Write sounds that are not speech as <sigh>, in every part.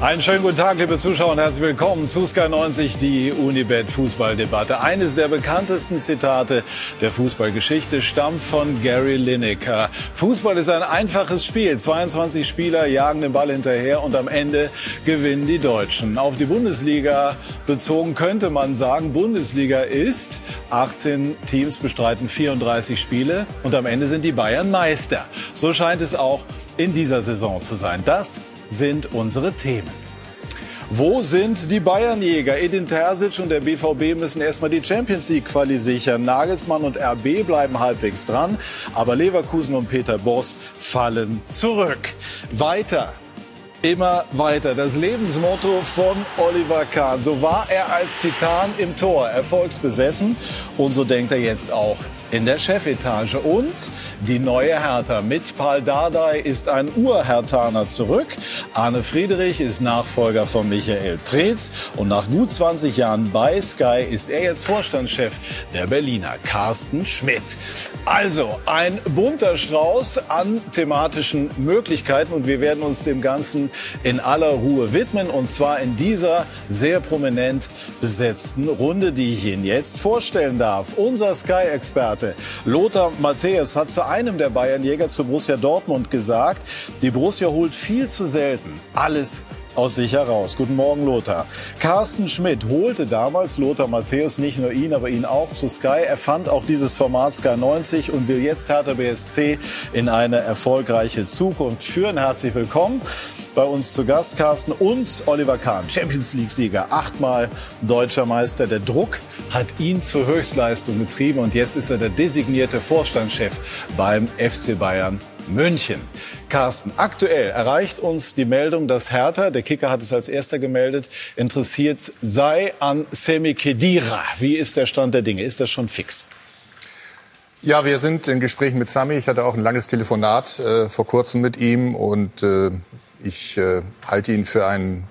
Einen schönen guten Tag, liebe Zuschauer, und herzlich willkommen zu Sky 90, die Unibet Fußballdebatte. Eines der bekanntesten Zitate der Fußballgeschichte stammt von Gary Lineker. Fußball ist ein einfaches Spiel. 22 Spieler jagen den Ball hinterher und am Ende gewinnen die Deutschen. Auf die Bundesliga bezogen könnte man sagen, Bundesliga ist 18 Teams bestreiten 34 Spiele und am Ende sind die Bayern Meister. So scheint es auch in dieser Saison zu sein. Das sind unsere Themen. Wo sind die Bayernjäger? Edin Terzic und der BVB müssen erstmal die Champions League Quali sichern. Nagelsmann und RB bleiben halbwegs dran, aber Leverkusen und Peter Boss fallen zurück. Weiter immer weiter. Das Lebensmotto von Oliver Kahn. So war er als Titan im Tor, erfolgsbesessen. Und so denkt er jetzt auch in der Chefetage. Und die neue Hertha mit Paul Dardai ist ein Urhertaner zurück. Arne Friedrich ist Nachfolger von Michael Preetz. Und nach gut 20 Jahren bei Sky ist er jetzt Vorstandschef der Berliner, Carsten Schmidt. Also ein bunter Strauß an thematischen Möglichkeiten. Und wir werden uns dem Ganzen in aller Ruhe widmen. Und zwar in dieser sehr prominent besetzten Runde, die ich Ihnen jetzt vorstellen darf. Unser Sky-Experte hatte. Lothar Matthäus hat zu einem der Bayernjäger zu Borussia Dortmund gesagt, die Borussia holt viel zu selten alles aus sich heraus. Guten Morgen, Lothar. Carsten Schmidt holte damals Lothar Matthäus, nicht nur ihn, aber ihn auch zu Sky. Er fand auch dieses Format Sky 90 und will jetzt Hertha BSC in eine erfolgreiche Zukunft führen. Herzlich willkommen bei uns zu Gast, Carsten und Oliver Kahn, Champions League-Sieger, achtmal deutscher Meister. Der Druck hat ihn zur Höchstleistung getrieben und jetzt ist er der designierte Vorstandschef beim FC Bayern München. Carsten, aktuell erreicht uns die Meldung, dass Hertha, der Kicker hat es als erster gemeldet, interessiert sei an Semi Kedira. Wie ist der Stand der Dinge? Ist das schon fix? Ja, wir sind in Gesprächen mit Sami. Ich hatte auch ein langes Telefonat äh, vor kurzem mit ihm und äh, ich äh, halte ihn für einen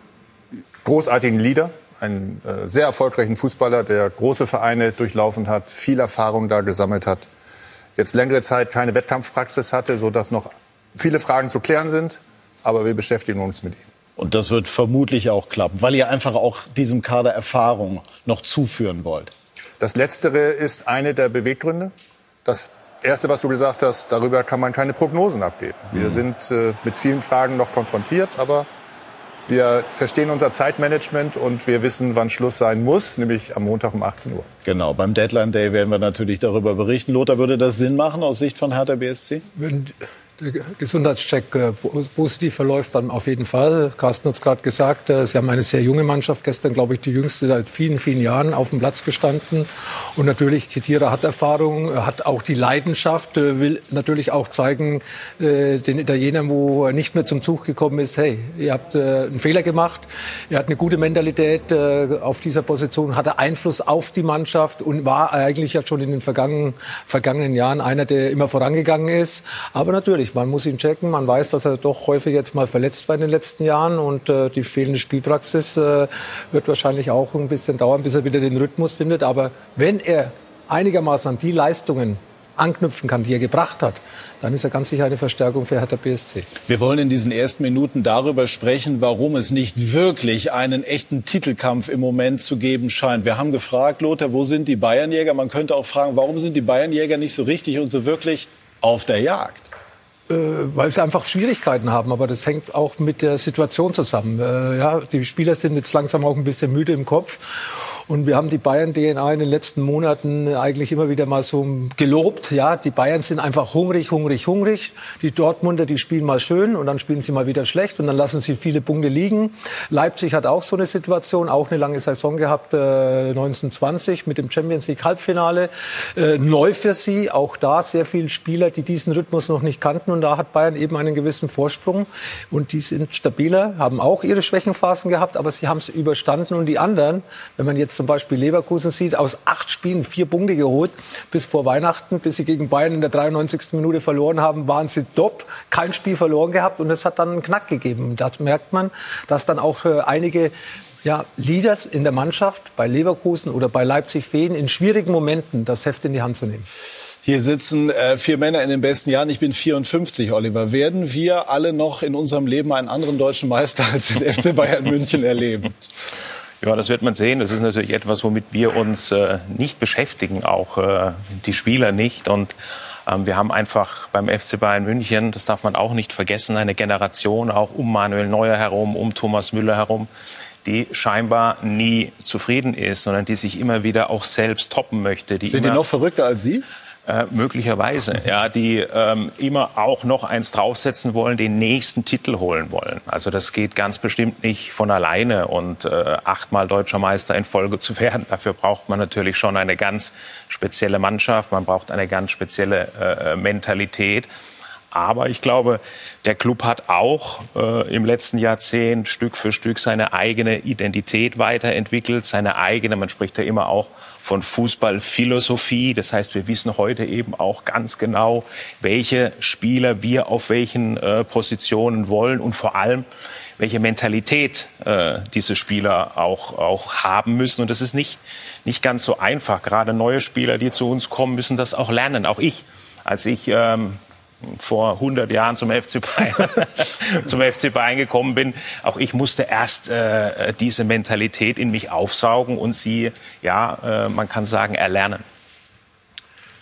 großartigen Leader, einen äh, sehr erfolgreichen Fußballer, der große Vereine durchlaufen hat, viel Erfahrung da gesammelt hat, jetzt längere Zeit keine Wettkampfpraxis hatte, sodass noch viele Fragen zu klären sind. Aber wir beschäftigen uns mit ihm. Und das wird vermutlich auch klappen, weil ihr einfach auch diesem Kader Erfahrung noch zuführen wollt. Das Letztere ist eine der Beweggründe. Das Erste, was du gesagt hast, darüber kann man keine Prognosen abgeben. Wir mhm. sind äh, mit vielen Fragen noch konfrontiert, aber wir verstehen unser Zeitmanagement und wir wissen, wann Schluss sein muss, nämlich am Montag um 18 Uhr. Genau, beim Deadline Day werden wir natürlich darüber berichten. Lothar, würde das Sinn machen aus Sicht von Hertha BSC? Wenn der Gesundheitscheck äh, positiv verläuft, dann auf jeden Fall. Carsten hat es gerade gesagt, äh, sie haben eine sehr junge Mannschaft, gestern glaube ich die jüngste seit vielen, vielen Jahren auf dem Platz gestanden. Und natürlich, Ketira hat Erfahrung, hat auch die Leidenschaft, äh, will natürlich auch zeigen, den Italienern, wo er nicht mehr zum Zug gekommen ist, hey, ihr habt einen Fehler gemacht, er hat eine gute Mentalität auf dieser Position, hatte Einfluss auf die Mannschaft und war eigentlich ja schon in den vergangenen, vergangenen Jahren einer, der immer vorangegangen ist. Aber natürlich, natürlich, man muss ihn checken. Man weiß, dass er doch häufig jetzt mal verletzt war in den letzten Jahren und äh, die fehlende Spielpraxis äh, wird wahrscheinlich auch ein bisschen dauern, bis er wieder den Rhythmus findet. Aber wenn er einigermaßen an die Leistungen anknüpfen kann, die er gebracht hat, dann ist er ganz sicher eine Verstärkung für Hertha BSC. Wir wollen in diesen ersten Minuten darüber sprechen, warum es nicht wirklich einen echten Titelkampf im Moment zu geben scheint. Wir haben gefragt, Lothar, wo sind die Bayernjäger? Man könnte auch fragen, warum sind die Bayernjäger nicht so richtig und so wirklich auf der Jagd? Äh, weil sie einfach Schwierigkeiten haben. Aber das hängt auch mit der Situation zusammen. Äh, ja, die Spieler sind jetzt langsam auch ein bisschen müde im Kopf. Und wir haben die Bayern-DNA in den letzten Monaten eigentlich immer wieder mal so gelobt. Ja, die Bayern sind einfach hungrig, hungrig, hungrig. Die Dortmunder, die spielen mal schön und dann spielen sie mal wieder schlecht und dann lassen sie viele Punkte liegen. Leipzig hat auch so eine Situation, auch eine lange Saison gehabt, äh, 1920 mit dem Champions League Halbfinale. Äh, neu für sie, auch da sehr viele Spieler, die diesen Rhythmus noch nicht kannten und da hat Bayern eben einen gewissen Vorsprung und die sind stabiler, haben auch ihre Schwächenphasen gehabt, aber sie haben es überstanden und die anderen, wenn man jetzt zum Beispiel Leverkusen sieht, aus acht Spielen vier Punkte geholt. Bis vor Weihnachten, bis sie gegen Bayern in der 93. Minute verloren haben, waren sie top. Kein Spiel verloren gehabt und es hat dann einen Knack gegeben. Das merkt man, dass dann auch äh, einige ja, Leaders in der Mannschaft, bei Leverkusen oder bei Leipzig Feen, in schwierigen Momenten das Heft in die Hand zu nehmen? Hier sitzen äh, vier Männer in den besten Jahren. Ich bin 54, Oliver. Werden wir alle noch in unserem Leben einen anderen deutschen Meister als den <laughs> FC Bayern München erleben? Ja, das wird man sehen. Das ist natürlich etwas, womit wir uns äh, nicht beschäftigen, auch äh, die Spieler nicht. Und ähm, wir haben einfach beim FC Bayern München, das darf man auch nicht vergessen, eine Generation auch um Manuel Neuer herum, um Thomas Müller herum, die scheinbar nie zufrieden ist, sondern die sich immer wieder auch selbst toppen möchte. Die Sind die noch verrückter als Sie? Äh, möglicherweise, ja, die ähm, immer auch noch eins draufsetzen wollen, den nächsten Titel holen wollen. Also das geht ganz bestimmt nicht von alleine und äh, achtmal deutscher Meister in Folge zu werden. <laughs> Dafür braucht man natürlich schon eine ganz spezielle Mannschaft, man braucht eine ganz spezielle äh, Mentalität. Aber ich glaube, der Club hat auch äh, im letzten Jahrzehnt Stück für Stück seine eigene Identität weiterentwickelt, seine eigene, man spricht ja immer auch von Fußballphilosophie. Das heißt, wir wissen heute eben auch ganz genau, welche Spieler wir auf welchen äh, Positionen wollen und vor allem, welche Mentalität äh, diese Spieler auch, auch haben müssen. Und das ist nicht, nicht ganz so einfach. Gerade neue Spieler, die zu uns kommen, müssen das auch lernen. Auch ich, als ich ähm, vor 100 Jahren zum FC Bayern, <laughs> zum FC Bayern gekommen bin. Auch ich musste erst äh, diese Mentalität in mich aufsaugen und sie, ja, äh, man kann sagen, erlernen.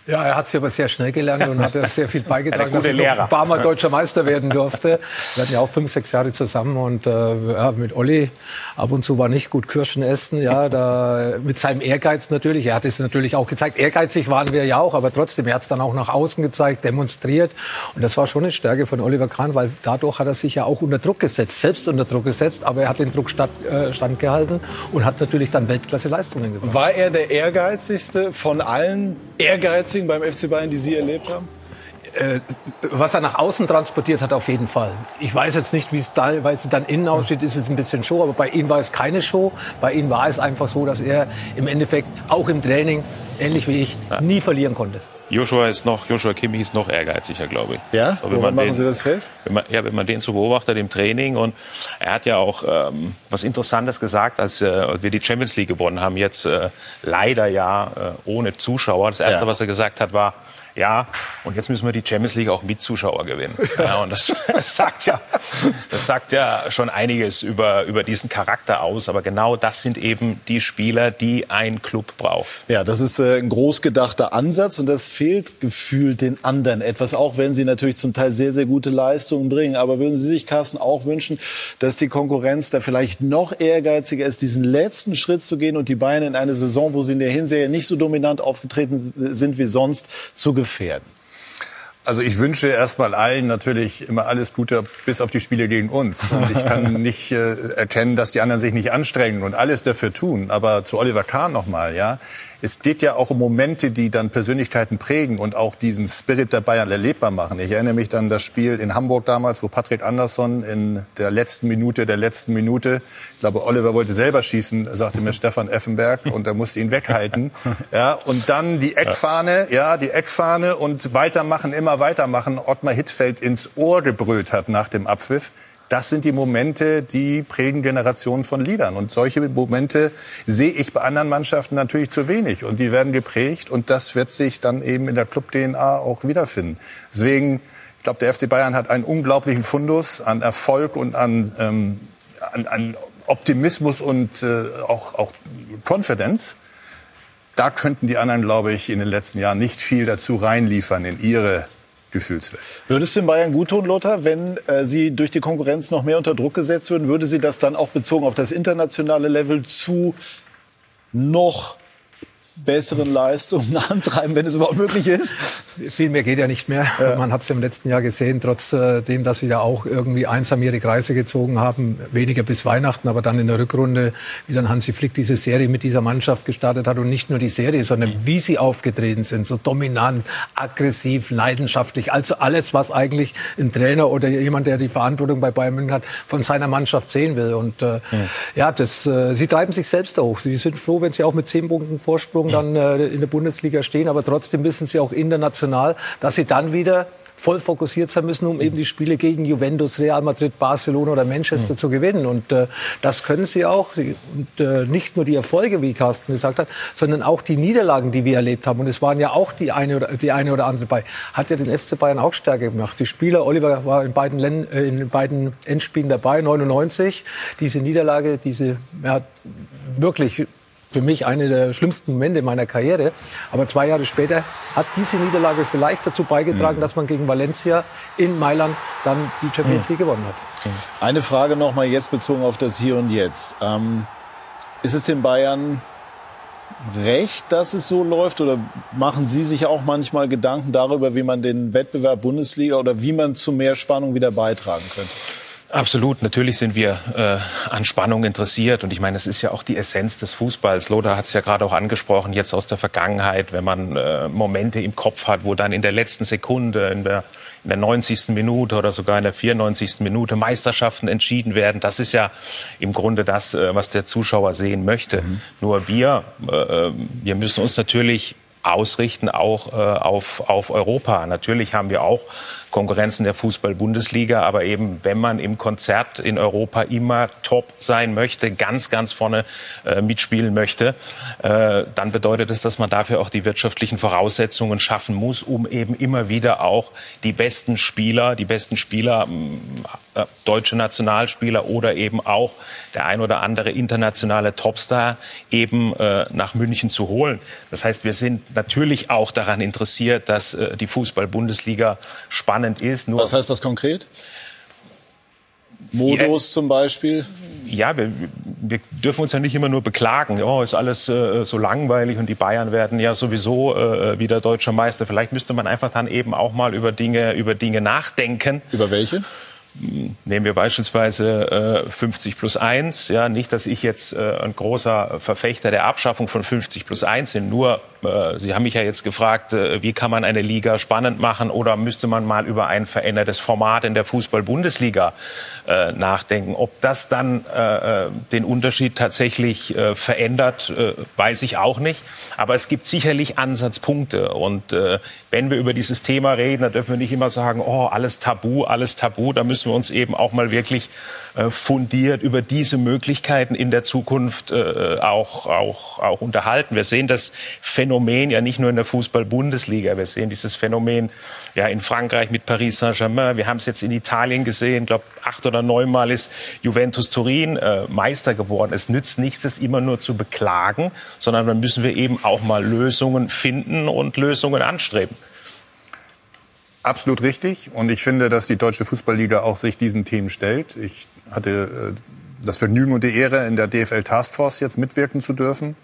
Ja, er hat sie aber sehr schnell gelernt und hat <laughs> sehr viel beigetragen, dass er ein paar Mal deutscher Meister werden durfte. Wir hatten ja auch fünf, sechs Jahre zusammen und äh, ja, mit Olli ab und zu war nicht gut Kirschen essen, ja, da mit seinem Ehrgeiz natürlich. Er hat es natürlich auch gezeigt. Ehrgeizig waren wir ja auch, aber trotzdem, er hat es dann auch nach außen gezeigt, demonstriert und das war schon eine Stärke von Oliver Kahn, weil dadurch hat er sich ja auch unter Druck gesetzt, selbst unter Druck gesetzt, aber er hat den Druck stand, äh, standgehalten und hat natürlich dann Weltklasse-Leistungen gebracht. War er der ehrgeizigste von allen ehrgeizigen Pressing beim FC Bayern, die Sie erlebt haben? Äh, was er nach außen transportiert hat, auf jeden Fall. Ich weiß jetzt nicht, wie es teilweise dann innen aussieht, ist es ein bisschen Show, aber bei ihm war es keine Show. Bei ihm war es einfach so, dass er im Endeffekt auch im Training, ähnlich wie ich, nie verlieren konnte. Joshua ist noch, Joshua Kimmich ist noch ehrgeiziger, glaube ich. Ja? Woran machen den, Sie das fest? Wenn man, ja, wenn man den so beobachtet im Training und er hat ja auch ähm, was Interessantes gesagt, als äh, wir die Champions League gewonnen haben, jetzt äh, leider ja äh, ohne Zuschauer. Das erste, ja. was er gesagt hat, war, ja, und jetzt müssen wir die Champions League auch mit Zuschauer gewinnen. <laughs> Ja, und das, das, <laughs> sagt ja, das sagt ja schon einiges über, über diesen Charakter aus. Aber genau das sind eben die Spieler, die ein Club braucht. Ja, das ist äh, ein groß gedachter Ansatz und das fehlt gefühlt den anderen etwas, auch wenn sie natürlich zum Teil sehr, sehr gute Leistungen bringen. Aber würden Sie sich, Carsten, auch wünschen, dass die Konkurrenz da vielleicht noch ehrgeiziger ist, diesen letzten Schritt zu gehen und die Bayern in eine Saison, wo sie in der Hinserie nicht so dominant aufgetreten sind wie sonst, zu gewinnen? Gefährden? Also ich wünsche erstmal allen natürlich immer alles Gute bis auf die Spiele gegen uns. Und ich kann <laughs> nicht äh, erkennen, dass die anderen sich nicht anstrengen und alles dafür tun. Aber zu Oliver Kahn nochmal, ja es geht ja auch um Momente, die dann Persönlichkeiten prägen und auch diesen Spirit der Bayern erlebbar machen. Ich erinnere mich dann das Spiel in Hamburg damals, wo Patrick Andersson in der letzten Minute der letzten Minute, ich glaube, Oliver wollte selber schießen, sagte mir Stefan Effenberg und er musste ihn weghalten. <laughs> Ja, und dann die Eckfahne, ja, die Eckfahne und weitermachen, immer weitermachen. Ottmar Hitzfeld ins Ohr gebrüllt hat nach dem Abpfiff das sind die Momente, die prägen Generationen von Liedern. Und solche Momente sehe ich bei anderen Mannschaften natürlich zu wenig. Und die werden geprägt und das wird sich dann eben in der Club-DNA auch wiederfinden. Deswegen, ich glaube, der FC Bayern hat einen unglaublichen Fundus an Erfolg und an, ähm, an, an Optimismus und äh, auch, auch Confidence. Da könnten die anderen, glaube ich, in den letzten Jahren nicht viel dazu reinliefern in ihre Gefühlswelt. Würde es den Bayern gut tun, Lothar, wenn äh, sie durch die Konkurrenz noch mehr unter Druck gesetzt würden? Würde sie das dann auch bezogen auf das internationale Level zu noch besseren Leistungen <laughs> antreiben, wenn es überhaupt möglich ist? Viel mehr geht ja nicht mehr. Ja. Man hat es im letzten Jahr gesehen, trotzdem, dass wir ja auch irgendwie einsam ihre Kreise gezogen haben, weniger bis Weihnachten, aber dann in der Rückrunde, wie dann Hansi Flick diese Serie mit dieser Mannschaft gestartet hat und nicht nur die Serie, sondern wie sie aufgetreten sind, so dominant, aggressiv, leidenschaftlich, also alles, was eigentlich ein Trainer oder jemand, der die Verantwortung bei Bayern München hat, von seiner Mannschaft sehen will. Und äh, ja. ja, das, äh, sie treiben sich selbst hoch. Sie sind froh, wenn sie auch mit zehn Punkten Vorsprung Saison dann äh, in der Bundesliga stehen, aber trotzdem wissen sie auch international, dass sie dann wieder voll fokussiert sein müssen, um eben die Spiele gegen Juventus, Real Madrid, Barcelona oder Manchester mhm. zu gewinnen. Und äh, das können sie auch. Und äh, nicht nur die Erfolge, wie Carsten gesagt hat, sondern auch die Niederlagen, die wir erlebt haben. Und es waren ja auch die eine oder, die eine oder andere bei. Hat ja den FC Bayern auch stärker gemacht. Die Spieler, Oliver war in beiden, Len äh, in beiden Endspielen dabei, 99. Diese Niederlage, diese ja, wirklich für mich eine der schlimmsten Momente meiner Karriere. Aber zwei Jahre später hat diese Niederlage vielleicht dazu beigetragen, mhm. dass man gegen Valencia in Mailand dann die Champions mhm. League gewonnen hat. Eine Frage noch mal jetzt bezogen auf das Hier und Jetzt. Ähm, ist es den Bayern recht, dass es so läuft? Oder machen Sie sich auch manchmal Gedanken darüber, wie man den Wettbewerb Bundesliga oder wie man zu mehr Spannung wieder beitragen könnte? Absolut, natürlich sind wir äh, an Spannung interessiert und ich meine, es ist ja auch die Essenz des Fußballs. Lothar hat es ja gerade auch angesprochen, jetzt aus der Vergangenheit, wenn man äh, Momente im Kopf hat, wo dann in der letzten Sekunde, in der, in der 90. Minute oder sogar in der 94. Minute Meisterschaften entschieden werden. Das ist ja im Grunde das, äh, was der Zuschauer sehen möchte. Mhm. Nur wir, äh, wir müssen uns natürlich ausrichten, auch äh, auf, auf Europa. Natürlich haben wir auch Konkurrenzen der Fußball-Bundesliga. Aber eben, wenn man im Konzert in Europa immer top sein möchte, ganz, ganz vorne äh, mitspielen möchte, äh, dann bedeutet es, dass man dafür auch die wirtschaftlichen Voraussetzungen schaffen muss, um eben immer wieder auch die besten Spieler, die besten Spieler, äh, deutsche Nationalspieler oder eben auch der ein oder andere internationale Topstar eben äh, nach München zu holen. Das heißt, wir sind natürlich auch daran interessiert, dass äh, die Fußball-Bundesliga spannend spannend ist. Nur Was heißt das konkret? Modus ja, zum Beispiel? Ja, wir, wir, dürfen uns ja nicht immer nur beklagen. Oh, ist alles äh, so langweilig und die Bayern werden ja sowieso äh, wieder deutscher Meister. Vielleicht müsste man einfach dann eben auch mal über Dinge, über Dinge nachdenken. Über welche? Nehmen wir beispielsweise äh, 50 plus 1. Ja, nicht, dass ich jetzt äh, ein großer Verfechter der Abschaffung von 50 plus 1 bin. Nur, äh, Sie haben mich ja jetzt gefragt, äh, wie kann man eine Liga spannend machen oder müsste man mal über ein verändertes Format in der Fußball-Bundesliga äh, nachdenken. Ob das dann den Unterschied tatsächlich verändert, weiß ich auch nicht. Aber es gibt sicherlich Ansatzpunkte. Und wenn wir über dieses Thema reden, dann dürfen wir nicht immer sagen, oh, alles tabu, alles tabu. Da müssen wir uns eben auch mal wirklich fundiert über diese Möglichkeiten in der Zukunft auch, auch, auch unterhalten. Wir sehen das Phänomen ja nicht nur in der Fußball-Bundesliga. Wir sehen dieses Phänomen ja in Frankreich mit Paris Saint-Germain. Wir haben es jetzt in Italien gesehen. Ich glaube, acht oder neunmal ist Juventus Turin äh, Meister geworden. Es nützt nichts, es immer nur zu beklagen, sondern dann müssen wir eben auch mal Lösungen finden und Lösungen anstreben. Absolut richtig. Und ich finde, dass die Deutsche Fußballliga auch sich diesen Themen stellt. Ich hatte äh, das Vergnügen und die Ehre, in der DFL Taskforce jetzt mitwirken zu dürfen.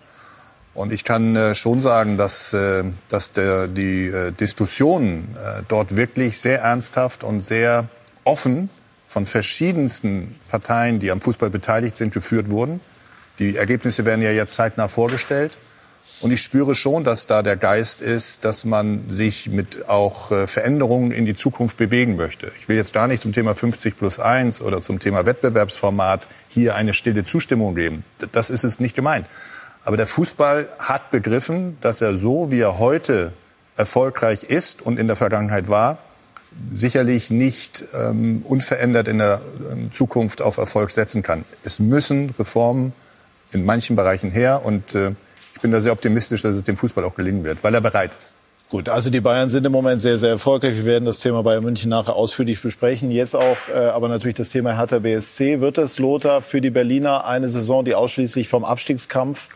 Und ich kann äh, schon sagen, dass, äh, dass der, die Diskussionen dort wirklich sehr ernsthaft und sehr offen von verschiedensten Parteien, die am Fußball beteiligt sind, geführt wurden. Die Ergebnisse werden ja jetzt zeitnah vorgestellt. Und ich spüre schon, dass da der Geist ist, dass man sich mit auch äh, Veränderungen in die Zukunft bewegen möchte. Ich will jetzt gar nicht zum Thema 50 plus 1 oder zum Thema Wettbewerbsformat hier eine stille Zustimmung geben. Das ist es nicht gemeint. Aber der Fußball hat begriffen, dass er so, wie er heute erfolgreich ist und in der Vergangenheit war, sicherlich nicht ähm, unverändert in der ähm, Zukunft auf Erfolg setzen kann. Es müssen Reformen in manchen Bereichen her und äh, bin da sehr optimistisch, dass es dem Fußball auch gelingen wird, weil er bereit ist. Gut, also die Bayern sind im Moment sehr, sehr erfolgreich. Wir werden das Thema Bayern München nachher ausführlich besprechen. Jetzt auch äh, aber natürlich das Thema Hertha BSC. Wird es, Lothar, für die Berliner eine Saison, die ausschließlich vom Abstiegskampf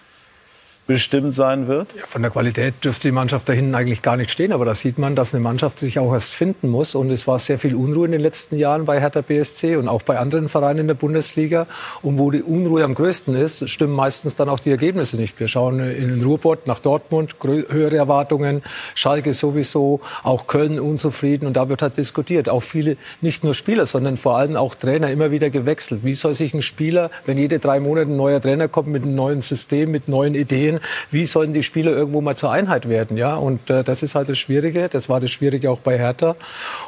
bestimmt sein wird? Ja, von der Qualität dürfte die Mannschaft da hinten eigentlich gar nicht stehen. Aber da sieht man, dass eine Mannschaft sich auch erst finden muss. Und es war sehr viel Unruhe in den letzten Jahren bei Hertha BSC und auch bei anderen Vereinen in der Bundesliga. Und wo die Unruhe am größten ist, stimmen meistens dann auch die Ergebnisse nicht. Wir schauen in den Ruhrpott nach Dortmund, höhere Erwartungen, Schalke sowieso, auch Köln unzufrieden. Und da wird halt diskutiert. Auch viele, nicht nur Spieler, sondern vor allem auch Trainer immer wieder gewechselt. Wie soll sich ein Spieler, wenn jede drei Monate ein neuer Trainer kommt mit einem neuen System, mit neuen Ideen, spielen, wie sollen die Spieler irgendwo mal zur Einheit werden, ja? Und äh, das ist halt das Schwierige. Das war das Schwierige auch bei Hertha.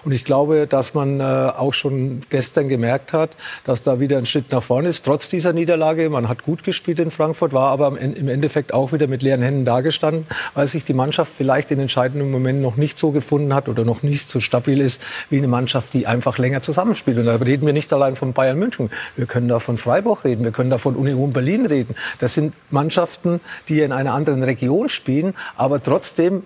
Und ich glaube, dass man äh, auch schon gestern gemerkt hat, dass da wieder ein Schritt nach vorne ist, trotz dieser Niederlage. Man hat gut gespielt in Frankfurt, war aber im Endeffekt auch wieder mit leeren Händen dagestanden, weil sich die Mannschaft vielleicht in entscheidenden Momenten noch nicht so gefunden hat oder noch nicht so stabil ist wie eine Mannschaft, die einfach länger zusammenspielt. Und da reden wir nicht allein von Bayern München. Wir können da von Freiburg reden, wir können da von Union Berlin reden. Das sind Mannschaften, die in einer anderen Region spielen, aber trotzdem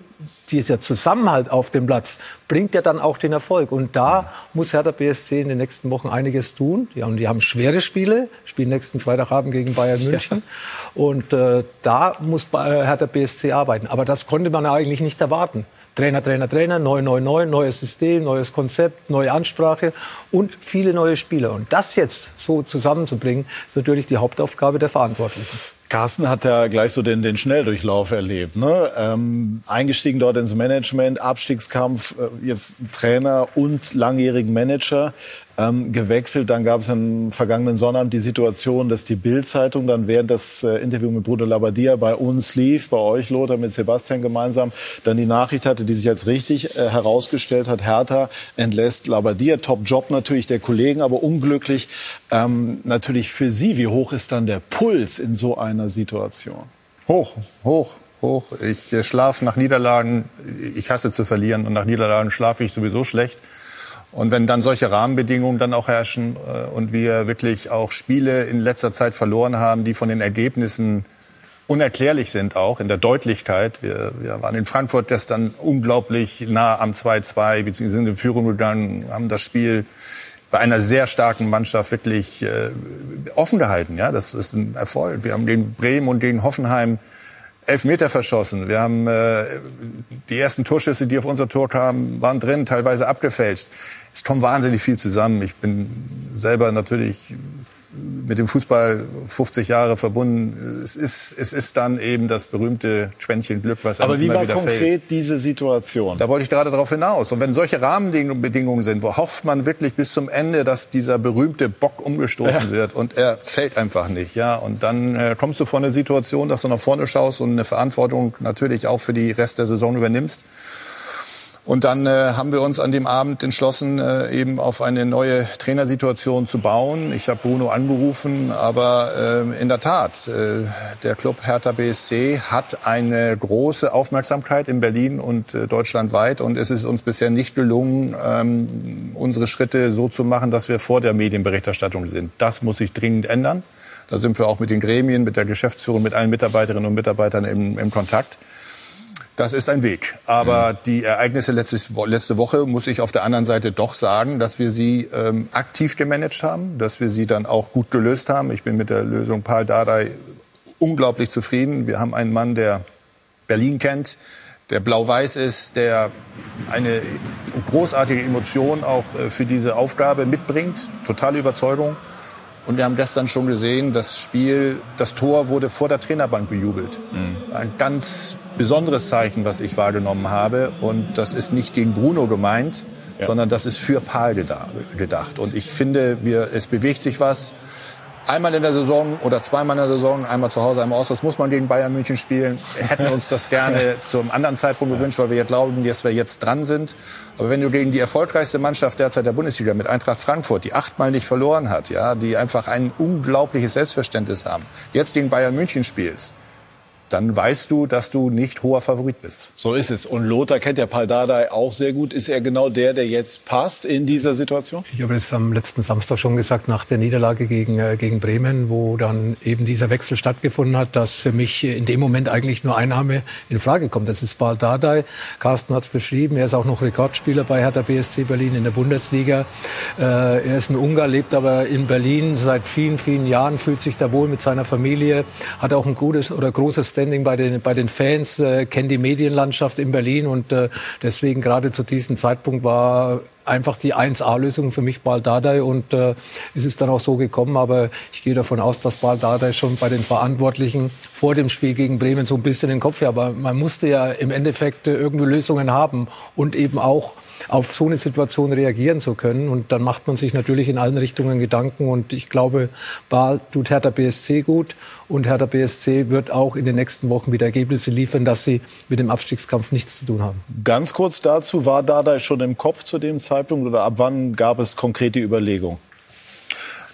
dieser Zusammenhalt auf dem Platz bringt ja dann auch den Erfolg. Und da muss Hertha BSC in den nächsten Wochen einiges tun. Ja, und die haben schwere Spiele, spielen nächsten Freitagabend gegen Bayern München. Ja. Und äh, da muss Hertha BSC arbeiten. Aber das konnte man eigentlich nicht erwarten. Trainer, Trainer, Trainer, neu, neu, neu, neues System, neues Konzept, neue Ansprache und viele neue Spieler. Und das jetzt so zusammenzubringen, ist natürlich die Hauptaufgabe der Verantwortlichen. Carsten hat ja gleich so den, den Schnelldurchlauf erlebt. Ne? Ähm, eingestiegen dort ins Management, Abstiegskampf, äh, jetzt Trainer und langjährigen Manager ähm, gewechselt. Dann gab es am vergangenen Sonnabend die Situation, dass die Bild-Zeitung dann während das äh, Interview mit Bruder Labadia bei uns lief, bei euch Lothar mit Sebastian gemeinsam, dann die Nachricht hatte, die sich als richtig äh, herausgestellt hat, Hertha entlässt Labadia. Top-Job natürlich der Kollegen, aber unglücklich ähm, natürlich für Sie. Wie hoch ist dann der Puls in so einer Situation? Hoch, hoch hoch. Ich äh, schlafe nach Niederlagen, ich hasse zu verlieren und nach Niederlagen schlafe ich sowieso schlecht. Und wenn dann solche Rahmenbedingungen dann auch herrschen äh, und wir wirklich auch Spiele in letzter Zeit verloren haben, die von den Ergebnissen unerklärlich sind auch in der Deutlichkeit. Wir, wir waren in Frankfurt gestern unglaublich nah am 2-2, beziehungsweise in Führung gegangen, haben das Spiel bei einer sehr starken Mannschaft wirklich äh, offen gehalten. Ja, das ist ein Erfolg. Wir haben gegen Bremen und gegen Hoffenheim elf Meter verschossen. Wir haben äh, die ersten Torschüsse, die auf unser Tor kamen, waren drin, teilweise abgefälscht. Es kommt wahnsinnig viel zusammen. Ich bin selber natürlich mit dem Fußball 50 Jahre verbunden. Es ist, es ist dann eben das berühmte Quäntchen Glück, was Aber wie immer war wieder konkret fällt. diese Situation? Da wollte ich gerade darauf hinaus. Und wenn solche Rahmenbedingungen sind, wo hofft man wirklich bis zum Ende, dass dieser berühmte Bock umgestoßen Ja. <laughs> wird und er fällt einfach nicht, ja. Und dann äh, kommst du vor eine Situation, dass du nach vorne schaust und eine Verantwortung natürlich auch für die Rest der Saison übernimmst. Und dann äh, haben wir uns an dem Abend entschlossen, äh, eben auf eine neue Trainersituation zu bauen. Ich habe Bruno angerufen, aber äh, in der Tat, äh, der Club Hertha BSC hat eine große Aufmerksamkeit in Berlin und äh, deutschlandweit. Und es ist uns bisher nicht gelungen, ähm, unsere Schritte so zu machen, dass wir vor der Medienberichterstattung sind. Das muss sich dringend ändern. Da sind wir auch mit den Gremien, mit der Geschäftsführung, mit allen Mitarbeiterinnen und Mitarbeitern im, im Kontakt. Das ist ein Weg. Aber die Ereignisse letztes, letzte Woche muss ich auf der anderen Seite doch sagen, dass wir sie ähm, aktiv gemanagt haben, dass wir sie dann auch gut gelöst haben. Ich bin mit der Lösung Paul Dardai unglaublich zufrieden. Wir haben einen Mann, der Berlin kennt, der blau-weiß ist, der eine großartige Emotion auch äh, für diese Aufgabe mitbringt, totale Überzeugung. Und wir haben gestern schon gesehen, das Spiel, das Tor wurde vor der Trainerbank bejubelt. Ein ganz besonderes Zeichen, was ich wahrgenommen habe. Und das ist nicht gegen Bruno gemeint, sondern das ist für Paul geda- gedacht. Und ich finde, wir, es bewegt sich was. Einmal in der Saison oder zweimal in der Saison, einmal zu Hause, einmal aus. Das muss man gegen Bayern München spielen. Wir hätten uns das gerne <laughs> zum anderen Zeitpunkt gewünscht, weil wir ja glauben, dass wir jetzt dran sind. Aber wenn du gegen die erfolgreichste Mannschaft derzeit der Bundesliga mit Eintracht Frankfurt, die achtmal nicht verloren hat, ja, die einfach ein unglaubliches Selbstverständnis haben, jetzt gegen Bayern München spielst, dann weißt du, dass du nicht hoher Favorit bist. So ist es. Und Lothar kennt ja Paul Dardai auch sehr gut. Ist er genau der, der jetzt passt in dieser Situation? Ich habe das am letzten Samstag schon gesagt, nach der Niederlage gegen, äh, gegen Bremen, wo dann eben dieser Wechsel stattgefunden hat, dass für mich in dem Moment eigentlich nur ein Name in Frage kommt. Das ist Paul Dardai. Carsten hat es beschrieben. Er ist auch noch Rekordspieler bei Hertha BSC Berlin in der Bundesliga. Äh, er ist ein Ungar, lebt aber in Berlin seit vielen, vielen Jahren, fühlt sich da wohl mit seiner Familie, hat auch ein gutes oder großes Standing bei den, bei den Fans, äh, kennt die Medienlandschaft in Berlin und äh, deswegen gerade zu diesem Zeitpunkt war einfach die 1A-Lösung für mich Bal Dardai und äh, es ist dann auch so gekommen. Aber ich gehe davon aus, dass Bal Dardai schon bei den Verantwortlichen vor dem Spiel gegen Bremen so ein bisschen den Kopf, ja, aber man musste ja im Endeffekt äh, irgendwie Lösungen haben und eben auch auf so eine Situation reagieren zu können. Und dann macht man sich natürlich in allen Richtungen Gedanken. Und ich glaube, Baal tut Hertha BSC gut. Und Hertha BSC wird auch in den nächsten Wochen wieder Ergebnisse liefern, dass sie mit dem Abstiegskampf nichts zu tun haben. Ganz kurz dazu, war Dada schon im Kopf zu dem Zeitpunkt oder ab wann gab es konkrete Überlegungen?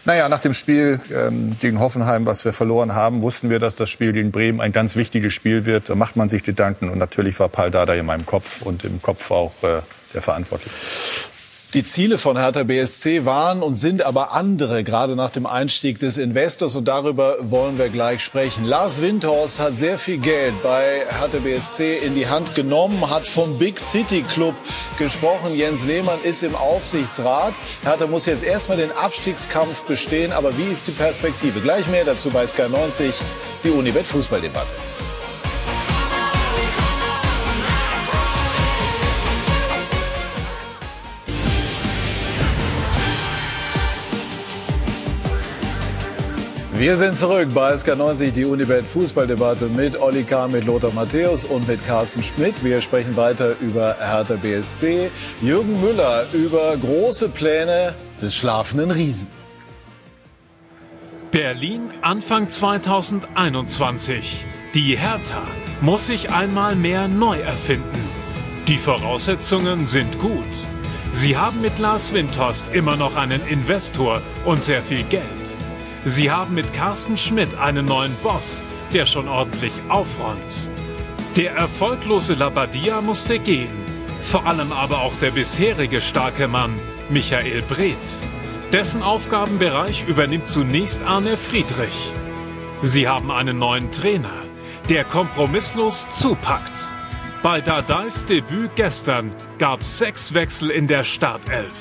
Naja, nach dem Spiel ähm, gegen Hoffenheim, was wir verloren haben, wussten wir, dass das Spiel gegen Bremen ein ganz wichtiges Spiel wird. Da macht man sich Gedanken. Und natürlich war Paul Dada in meinem Kopf und im Kopf auch äh, der Verantwortliche. Die Ziele von Hertha BSC waren und sind aber andere, gerade nach dem Einstieg des Investors. Und darüber wollen wir gleich sprechen. Lars Windhorst hat sehr viel Geld bei Hertha BSC in die Hand genommen, hat vom Big City Club gesprochen. Jens Lehmann ist im Aufsichtsrat. Hertha muss jetzt erstmal den Abstiegskampf bestehen. Aber wie ist die Perspektive? Gleich mehr dazu bei Sky 90, die Unibet Fußballdebatte. Wir sind zurück bei SK90, die Unibet Fußballdebatte mit Olli K., mit Lothar Matthäus und mit Carsten Schmidt. Wir sprechen weiter über Hertha BSC. Jürgen Müller über große Pläne des schlafenden Riesen. Berlin Anfang 2021. Die Hertha muss sich einmal mehr neu erfinden. Die Voraussetzungen sind gut. Sie haben mit Lars Windhorst immer noch einen Investor und sehr viel Geld. Sie haben mit Carsten Schmidt einen neuen Boss, der schon ordentlich aufräumt. Der erfolglose Labadia musste gehen. Vor allem aber auch der bisherige starke Mann, Michael Breetz. Dessen Aufgabenbereich übernimmt zunächst Arne Friedrich. Sie haben einen neuen Trainer, der kompromisslos zupackt. Bei Dadais Debüt gestern gab es sechs Wechsel in der Startelf.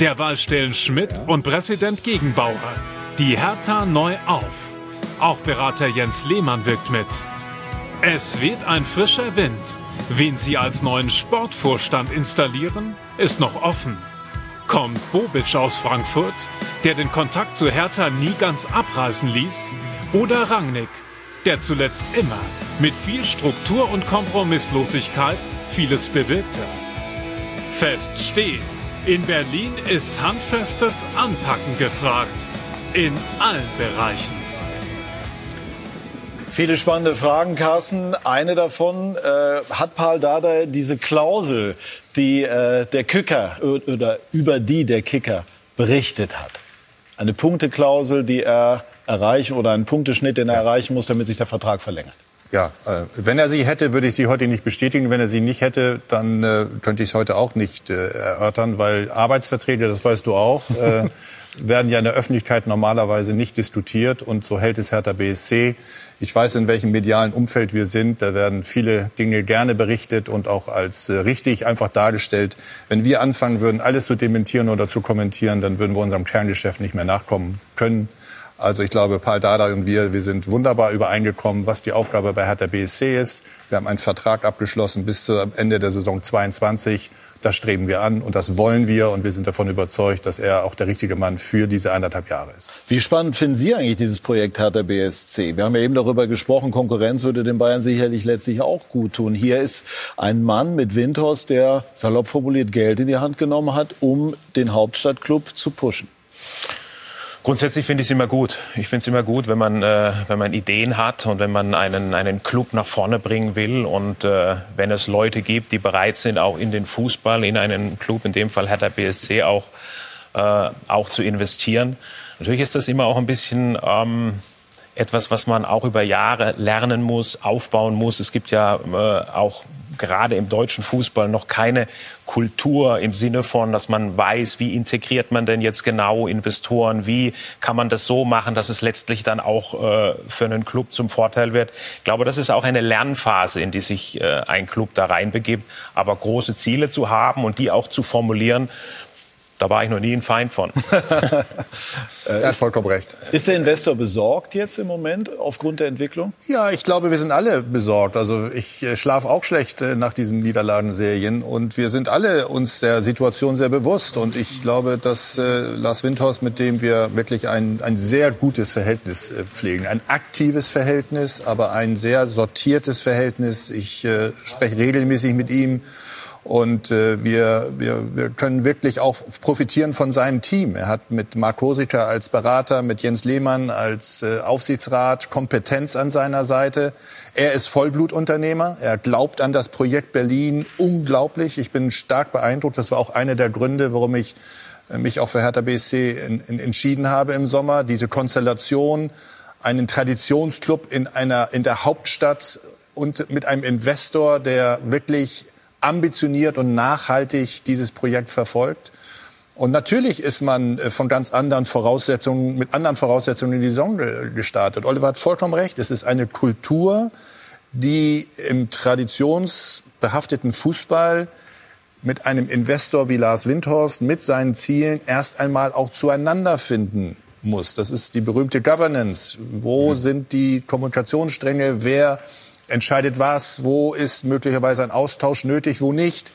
Derweil stellen Schmidt und Präsident Gegenbauer die Hertha neu auf. Auch Berater Jens Lehmann wirkt mit. Es weht ein frischer Wind. Wen sie als neuen Sportvorstand installieren, ist noch offen. Kommt Bobic aus Frankfurt, der den Kontakt zu Hertha nie ganz abreißen ließ? Oder Rangnick, der zuletzt immer mit viel Struktur und Kompromisslosigkeit vieles bewirkte? Fest steht, in Berlin ist handfestes Anpacken gefragt in allen Bereichen. Viele spannende Fragen, Carsten. Eine davon äh, hat Paul Dada diese Klausel, die äh, der Kicker oder über die der Kicker berichtet hat. Eine Punkteklausel, die er erreichen oder einen Punkteschnitt, den er erreichen muss, damit sich der Vertrag verlängert. Ja, äh, wenn er sie hätte, würde ich sie heute nicht bestätigen. Wenn er sie nicht hätte, dann äh, könnte ich es heute auch nicht äh, erörtern, weil Arbeitsverträge, das weißt du auch, äh, <laughs> werden ja in der Öffentlichkeit normalerweise nicht diskutiert und so hält es Hertha BSC. Ich weiß, in welchem medialen Umfeld wir sind. Da werden viele Dinge gerne berichtet und auch als äh, richtig einfach dargestellt. Wenn wir anfangen würden, alles zu dementieren oder zu kommentieren, dann würden wir unserem Kerngeschäft nicht mehr nachkommen können. Also ich glaube, Paul Dada und wir, wir sind wunderbar übereingekommen, was die Aufgabe bei Hertha BSC ist. Wir haben einen Vertrag abgeschlossen bis zum Ende der Saison 22. Das streben wir an und das wollen wir und wir sind davon überzeugt, dass er auch der richtige Mann für diese eineinhalb Jahre ist. Wie spannend finden Sie eigentlich dieses Projekt Hertha BSC? Wir haben ja eben darüber gesprochen, Konkurrenz würde den Bayern sicherlich letztlich auch gut tun. Hier ist ein Mann mit Windhorst, der salopp formuliert Geld in die Hand genommen hat, um den Hauptstadtklub zu pushen. Grundsätzlich finde ich es immer gut. Ich finde es immer gut, wenn man, äh, wenn man Ideen hat und wenn man einen, einen Club nach vorne bringen will und äh, wenn es Leute gibt, die bereit sind, auch in den Fußball, in einen Club, in dem Fall Hertha BSC, auch, äh, auch zu investieren. Natürlich ist das immer auch ein bisschen ähm, etwas, was man auch über Jahre lernen muss, aufbauen muss. Es gibt ja äh, auch gerade im deutschen Fußball noch keine Kultur im Sinne von, dass man weiß, wie integriert man denn jetzt genau Investoren, wie kann man das so machen, dass es letztlich dann auch äh, für einen Club zum Vorteil wird. Ich glaube, das ist auch eine Lernphase, in die sich äh, ein Club da reinbegibt. Aber große Ziele zu haben und die auch zu formulieren, da war ich noch nie ein Feind von. <laughs> er hat vollkommen recht. Ist der Investor besorgt jetzt im Moment aufgrund der Entwicklung? Ja, ich glaube, wir sind alle besorgt. Also ich äh, schlafe auch schlecht äh, nach diesen Niederlagenserien und wir sind alle uns der Situation sehr bewusst. Und ich glaube, dass äh, Lars Windhorst, mit dem wir wirklich ein, ein sehr gutes Verhältnis äh, pflegen, ein aktives Verhältnis, aber ein sehr sortiertes Verhältnis. Ich äh, spreche regelmäßig mit ihm und äh, wir, wir, wir können wirklich auch profitieren von seinem Team. Er hat mit Mark Kosica als Berater, mit Jens Lehmann als äh, Aufsichtsrat Kompetenz an seiner Seite. Er ist Vollblutunternehmer. Er glaubt an das Projekt Berlin unglaublich. Ich bin stark beeindruckt. Das war auch einer der Gründe, warum ich äh, mich auch für Hertha BSC in, in, entschieden habe im Sommer. Diese Konstellation, einen Traditionsclub in einer in der Hauptstadt und mit einem Investor, der wirklich ambitioniert und nachhaltig dieses Projekt verfolgt. Und natürlich ist man äh, von ganz anderen Voraussetzungen, mit anderen Voraussetzungen in die Saison gestartet. Oliver hat vollkommen recht. Es ist eine Kultur, die im traditionsbehafteten Fußball mit einem Investor wie Lars Windhorst mit seinen Zielen erst einmal auch zueinander finden muss. Das ist die berühmte Governance. Wo mhm. sind die Kommunikationsstränge? Wer entscheidet was, wo ist möglicherweise ein Austausch nötig, wo nicht.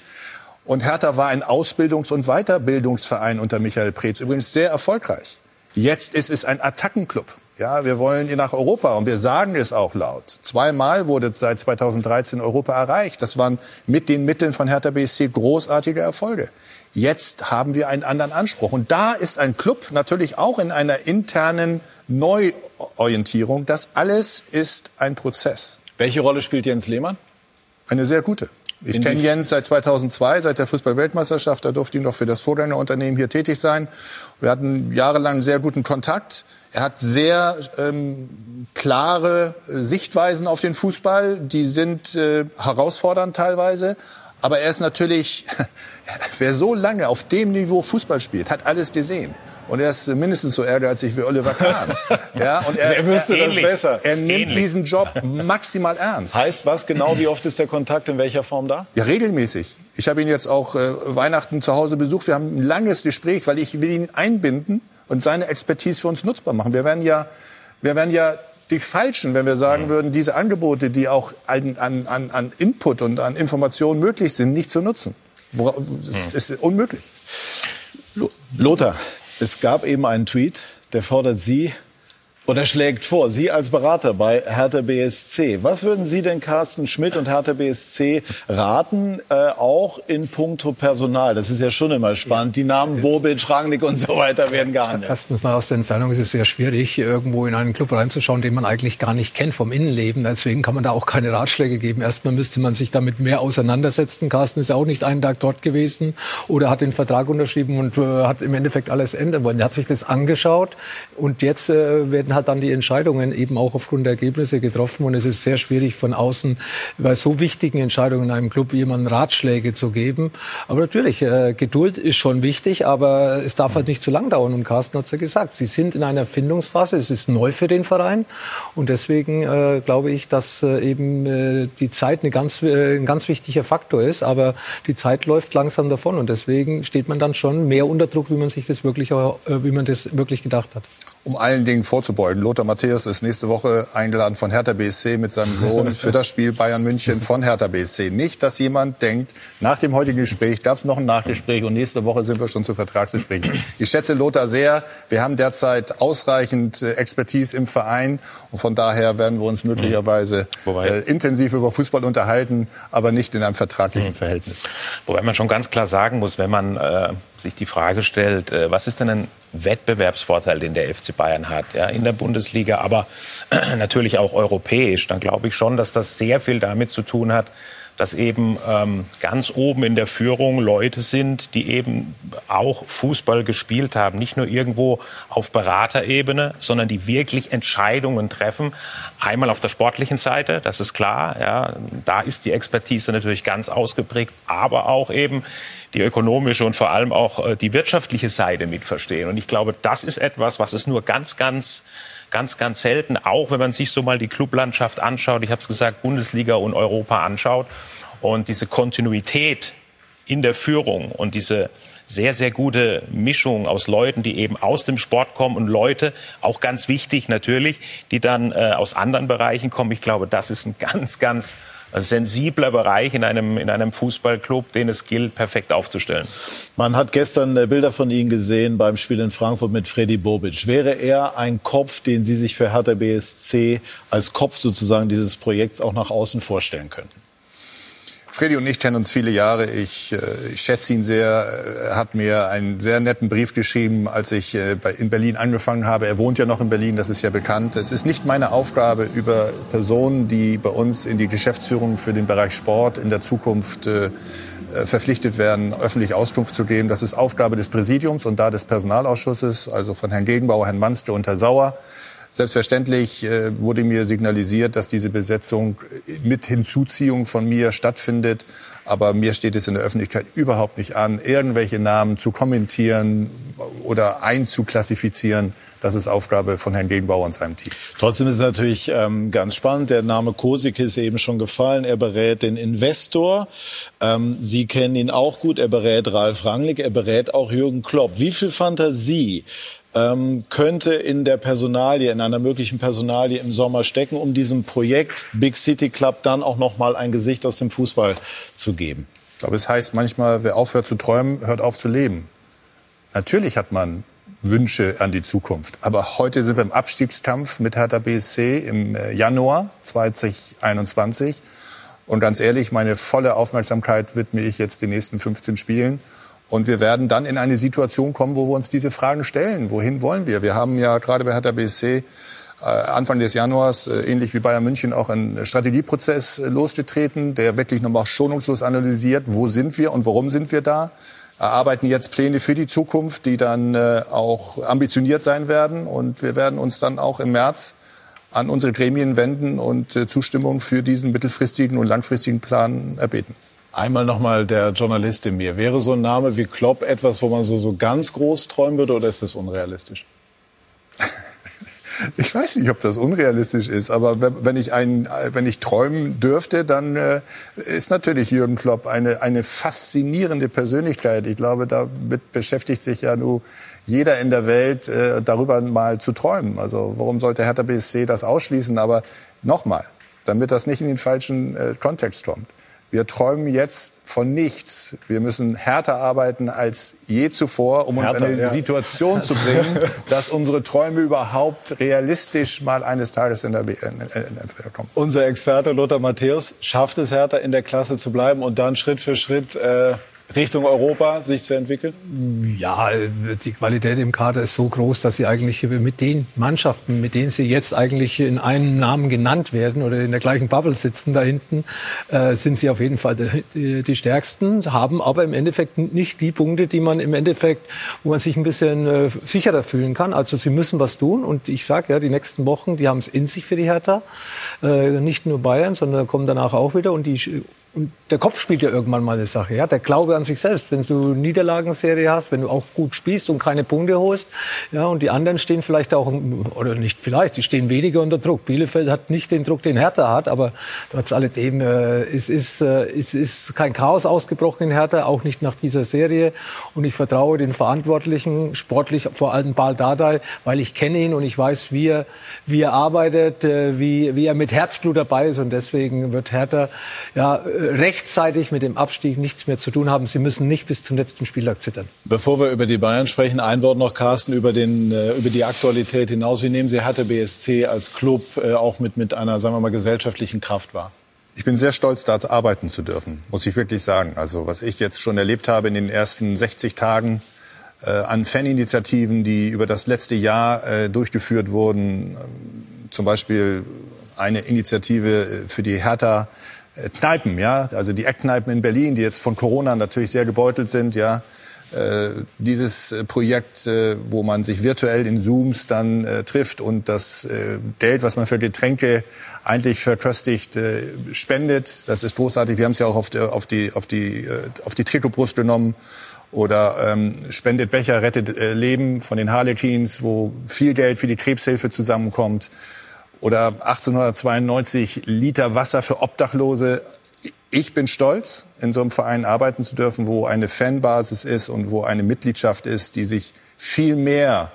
Und Hertha war ein Ausbildungs- und Weiterbildungsverein unter Michael Preetz, übrigens sehr erfolgreich. Jetzt ist es ein Attackenclub. Ja, wir wollen nach Europa und wir sagen es auch laut. Zweimal wurde seit 2013 Europa erreicht. Das waren mit den Mitteln von Hertha BSC großartige Erfolge. Jetzt haben wir einen anderen Anspruch. Und da ist ein Club natürlich auch in einer internen Neuorientierung. Das alles ist ein Prozess. Welche Rolle spielt Jens Lehmann? Eine sehr gute. Ich kenne Jens seit 2002, seit der Fußball-Weltmeisterschaft. Da durfte ich noch für das Vorgängerunternehmen hier tätig sein. Wir hatten jahrelang sehr guten Kontakt. Er hat sehr ähm, klare Sichtweisen auf den Fußball. Die sind äh, herausfordernd teilweise. Aber er ist natürlich, <laughs> wer so lange auf dem Niveau Fußball spielt, hat alles gesehen. Und er ist mindestens so ehrgeizig wie Oliver Kahn. <laughs> ja, und er, er wüsste das besser. Er nimmt Ähnlich. diesen Job <laughs> maximal ernst. Heißt was genau? Wie oft ist der Kontakt in welcher Form da? Ja, regelmäßig. Ich habe ihn jetzt auch äh, Weihnachten zu Hause besucht. Wir haben ein langes Gespräch, weil ich will ihn einbinden und seine Expertise für uns nutzbar machen. Wir werden ja, wir werden ja die falschen, wenn wir sagen würden, diese Angebote, die auch an, an, an Input und an Informationen möglich sind, nicht zu nutzen. Das ist unmöglich. Lothar, es gab eben einen Tweet, der fordert Sie oder schlägt vor, Sie als Berater bei Hertha BSC. Was würden Sie denn Carsten Schmidt und Hertha BSC raten, äh, auch in puncto Personal? Das ist ja schon immer spannend. Die Namen Bobic, Rangnick und so weiter werden gehandelt. Erstens mal aus der Entfernung ist es sehr schwierig, irgendwo in einen Club reinzuschauen, den man eigentlich gar nicht kennt vom Innenleben. Deswegen kann man da auch keine Ratschläge geben. Erstmal müsste man sich damit mehr auseinandersetzen. Carsten ist auch nicht einen Tag dort gewesen oder hat den Vertrag unterschrieben und äh, hat im Endeffekt alles ändern wollen. Er hat sich das angeschaut und jetzt äh, werden werden halt dann die Entscheidungen eben auch aufgrund der Ergebnisse getroffen. Und es ist sehr schwierig von außen bei so wichtigen Entscheidungen in einem Club jemanden Ratschläge zu geben. Aber natürlich, äh, Geduld ist schon wichtig, aber es darf halt nicht zu lang dauern. Und Carsten hat es ja gesagt, sie sind in einer Findungsphase. Es ist neu für den Verein. Und deswegen äh, glaube ich, dass äh, eben äh, die Zeit eine ganz, äh, ein ganz wichtiger Faktor ist. Aber die Zeit läuft langsam davon. Und deswegen steht man dann schon mehr unter Druck, wie man sich das wirklich, äh, wie man das wirklich gedacht hat um allen Dingen vorzubeugen. Lothar Matthäus ist nächste Woche eingeladen von Hertha BSC mit seinem Sohn <laughs> für das Spiel Bayern München von Hertha BSC. Nicht, dass jemand denkt, nach dem heutigen Gespräch gab es noch ein Nachgespräch und nächste Woche sind wir schon zu Vertragsgesprächen. Ich schätze Lothar sehr. Wir haben derzeit ausreichend äh, Expertise im Verein und von daher werden wir uns möglicherweise äh, intensiv über Fußball unterhalten, aber nicht in einem vertraglichen mhm. Verhältnis. Wobei man schon ganz klar sagen muss, wenn man äh, sich die Frage stellt, äh, was ist denn ein Wettbewerbsvorteil, den der FC Bayern hat, ja, in der Bundesliga, aber <clears throat> natürlich auch europäisch, dann glaube ich schon, dass das sehr viel damit zu tun hat, dass eben ähm, ganz oben in der Führung Leute sind, die eben auch Fußball gespielt haben. Nicht nur irgendwo auf Beraterebene, sondern die wirklich Entscheidungen treffen. Einmal auf der sportlichen Seite, das ist klar. Ja, da ist die Expertise natürlich ganz ausgeprägt, aber auch eben die ökonomische und vor allem auch äh, die wirtschaftliche Seite mit verstehen. Und ich glaube, das ist etwas, was es nur ganz, ganz ganz, ganz selten, auch wenn man sich so mal die Clublandschaft anschaut, ich habe es gesagt, Bundesliga und Europa anschaut. Und diese Kontinuität in der Führung und diese sehr, sehr gute Mischung aus Leuten, die eben aus dem Sport kommen und Leute, auch ganz wichtig natürlich, die dann äh, aus anderen Bereichen kommen. Ich glaube, das ist ein ganz, ganz sensibler Bereich in einem, in einem Fußballclub, den es gilt, perfekt aufzustellen. Man hat gestern äh, Bilder von Ihnen gesehen beim Spiel in Frankfurt mit Freddy Bobic. Wäre er ein Kopf, den Sie sich für Hertha BSC als Kopf sozusagen dieses Projekts auch nach außen vorstellen könnten? Freddy und ich kennen uns viele Jahre. Ich, äh, ich schätze ihn sehr. Er hat mir einen sehr netten Brief geschrieben, als ich äh, in Berlin angefangen habe. Er wohnt ja noch in Berlin, das ist ja bekannt. Es ist nicht meine Aufgabe, über Personen, die bei uns in die Geschäftsführung für den Bereich Sport in der Zukunft äh, verpflichtet werden, öffentlich Auskunft zu geben. Das ist Aufgabe des Präsidiums und da des Personalausschusses, also von Herrn Gegenbauer, Herrn Manste und Herrn Sauer. Selbstverständlich äh, wurde mir signalisiert, dass diese Besetzung mit Hinzuziehung von mir stattfindet. Aber mir steht es in der Öffentlichkeit überhaupt nicht an, irgendwelche Namen zu kommentieren oder einzuklassifizieren. Das ist Aufgabe von Herrn Gegenbauer und seinem Team. Trotzdem ist es natürlich ähm, ganz spannend. Der Name Kosik ist eben schon gefallen. Er berät den Investor. Ähm, Sie kennen ihn auch gut. Er berät Ralf Rangnick. Er berät auch Jürgen Klopp. Wie viel Fantasie ähm, könnte in der Personalie, in einer möglichen Personalie im Sommer stecken, um diesem Projekt Big City Club dann auch noch mal ein Gesicht aus dem Fußball zu geben? Ich glaube, es heißt manchmal, wer aufhört zu träumen, hört auf zu leben. Natürlich hat man Wünsche an die Zukunft. Aber heute sind wir im Abstiegskampf mit Hertha BSC im äh, Januar 2021. Und ganz ehrlich, meine volle Aufmerksamkeit widme ich jetzt den nächsten 15 Spielen. Und wir werden dann in eine Situation kommen, wo wir uns diese Fragen stellen. Wohin wollen wir? Wir haben ja gerade bei Hertha BSC äh, Anfang des Januars, äh, ähnlich wie Bayern München, auch einen Strategieprozess äh, losgetreten, der wirklich nochmal schonungslos analysiert, wo sind wir und warum sind wir da. Erarbeiten jetzt Pläne für die Zukunft, die dann auch ambitioniert sein werden. Und wir werden uns dann auch im März an unsere Gremien wenden und Zustimmung für diesen mittelfristigen und langfristigen Plan erbeten. Einmal nochmal der Journalist in mir. Wäre so ein Name wie Klopp etwas, wo man so, so ganz groß träumen würde oder ist das unrealistisch? <laughs> Ich weiß nicht, ob das unrealistisch ist, aber wenn, wenn ich einen, wenn ich träumen dürfte, dann äh, ist natürlich Jürgen Klopp eine, eine faszinierende Persönlichkeit. Ich glaube, damit beschäftigt sich ja nur jeder in der Welt, äh, darüber mal zu träumen. Also warum sollte Hertha BSC das ausschließen? Aber nochmal, damit das nicht in den falschen äh, Kontext kommt. Wir träumen jetzt von nichts. Wir müssen härter arbeiten als je zuvor, um uns in eine ja. Situation zu bringen, <laughs> dass unsere Träume überhaupt realistisch mal eines Tages in der NFL kommen. Unser Experte Lothar Matthäus schafft es härter in der Klasse zu bleiben und dann Schritt für Schritt äh, Richtung Europa sich zu entwickeln? Ja, die Qualität im Kader ist so groß, dass sie eigentlich mit den Mannschaften, mit denen sie jetzt eigentlich in einem Namen genannt werden oder in der gleichen Bubble sitzen da hinten, äh, sind sie auf jeden Fall die, stärksten, haben aber im Endeffekt nicht die Punkte, die man im Endeffekt, wo man sich ein bisschen äh, sicherer fühlen kann. Also sie müssen was tun und ich sage ja, die nächsten Wochen, die haben es in sich für die Hertha. Äh, nicht nur Bayern, sondern kommen danach auch wieder und die und der Kopf spielt ja irgendwann mal eine Sache, ja. Der Glaube an sich selbst. Wenn du Niederlagenserie hast, wenn du auch gut spielst und keine Punkte holst, ja, und die anderen stehen vielleicht auch, oder nicht vielleicht, die stehen weniger unter Druck. Bielefeld hat nicht den Druck, den Hertha hat, aber trotz alledem, äh, es ist, äh, es ist kein Chaos ausgebrochen in Hertha, auch nicht nach dieser Serie. Und ich vertraue den Verantwortlichen, sportlich vor allem Bal Dardai, weil ich kenne ihn und ich weiß, wie er, wie er arbeitet, äh, wie, wie er mit Herzblut dabei ist. Und deswegen wird Hertha, ja, rechtzeitig mit dem Abstieg nichts mehr zu tun haben. Sie müssen nicht bis zum letzten Spieltag zittern. Bevor wir über die Bayern sprechen, ein Wort noch, Carsten, über, den, äh, über die Aktualität hinaus. Wie nehmen Sie Hertha BSC als Club äh, auch mit, mit einer, sagen wir mal, gesellschaftlichen Kraft wahr? Ich bin sehr stolz, da arbeiten zu dürfen, muss ich wirklich sagen. Also was ich jetzt schon erlebt habe in den ersten 60 Tagen äh, an Faninitiativen, die über das letzte Jahr äh, durchgeführt wurden, ähm, zum Beispiel eine Initiative für die Hertha Kneipen, ja, also die Eckkneipen in Berlin, die jetzt von Corona natürlich sehr gebeutelt sind, ja. Äh, dieses äh, Projekt, äh, wo man sich virtuell in Zooms dann äh, trifft und das äh, Geld, was man für Getränke eigentlich verköstigt, spendet, das ist großartig. Wir haben es ja auch auf die, auf die, auf die, auf die Trikotbrust genommen oder ähm, spendet Becher, rettet äh, Leben von den Harlequins, wo viel Geld für die Krebshilfe zusammenkommt oder 1892 Liter Wasser für Obdachlose. ich bin stolz, in so einem Verein arbeiten zu dürfen, wo eine Fanbasis ist und wo eine Mitgliedschaft ist, die sich viel mehr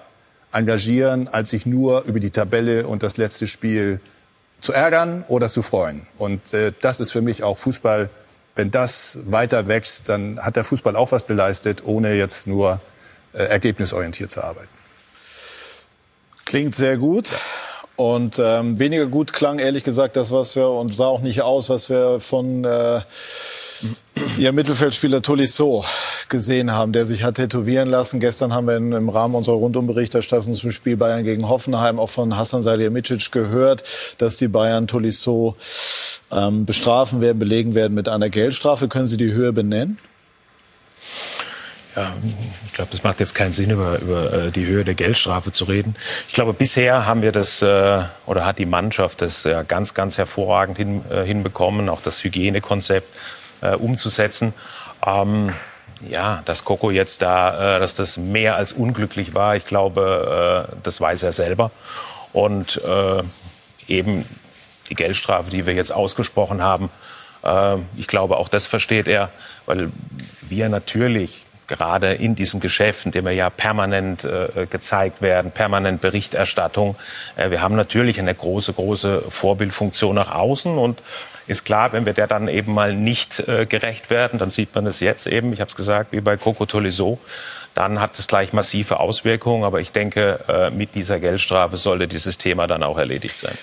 engagieren, als sich nur über die Tabelle und das letzte Spiel zu ärgern oder zu freuen. Und äh, das ist für mich auch Fußball. Wenn das weiter wächst, dann hat der Fußball auch was geleistet, ohne jetzt nur äh, ergebnisorientiert zu arbeiten. Klingt sehr gut. Und ähm, weniger gut klang ehrlich gesagt das, was wir und sah auch nicht aus, was wir von äh, Ihr Mittelfeldspieler Tolisso gesehen haben, der sich hat tätowieren lassen. Gestern haben wir in, im Rahmen unserer Rundumberichterstattung zum Spiel Bayern gegen Hoffenheim auch von Hassan Salihamidzic gehört, dass die Bayern Tolisso ähm, bestrafen werden, belegen werden mit einer Geldstrafe. Können Sie die Höhe benennen? Ja, ich glaube, das macht jetzt keinen Sinn, über, über äh, die Höhe der Geldstrafe zu reden. Ich glaube, bisher haben wir das äh, oder hat die Mannschaft das ganz, ganz hervorragend hin, äh, hinbekommen, auch das Hygienekonzept umzusetzen. Ähm, ja, dass Coco jetzt da, dass das mehr als unglücklich war, ich glaube, das weiß er selber. Und eben die Geldstrafe, die wir jetzt ausgesprochen haben, ich glaube, auch das versteht er, weil wir natürlich gerade in diesem Geschäft, in dem wir ja permanent äh, gezeigt werden, permanent Berichterstattung. Äh, wir haben natürlich eine große, große Vorbildfunktion nach außen und ist klar, wenn wir der dann eben mal nicht äh, gerecht werden, dann sieht man es jetzt eben, ich habe es gesagt, wie bei Coco Tolisso, dann hat es gleich massive Auswirkungen. Aber ich denke, äh, mit dieser Geldstrafe sollte dieses Thema dann auch erledigt sein.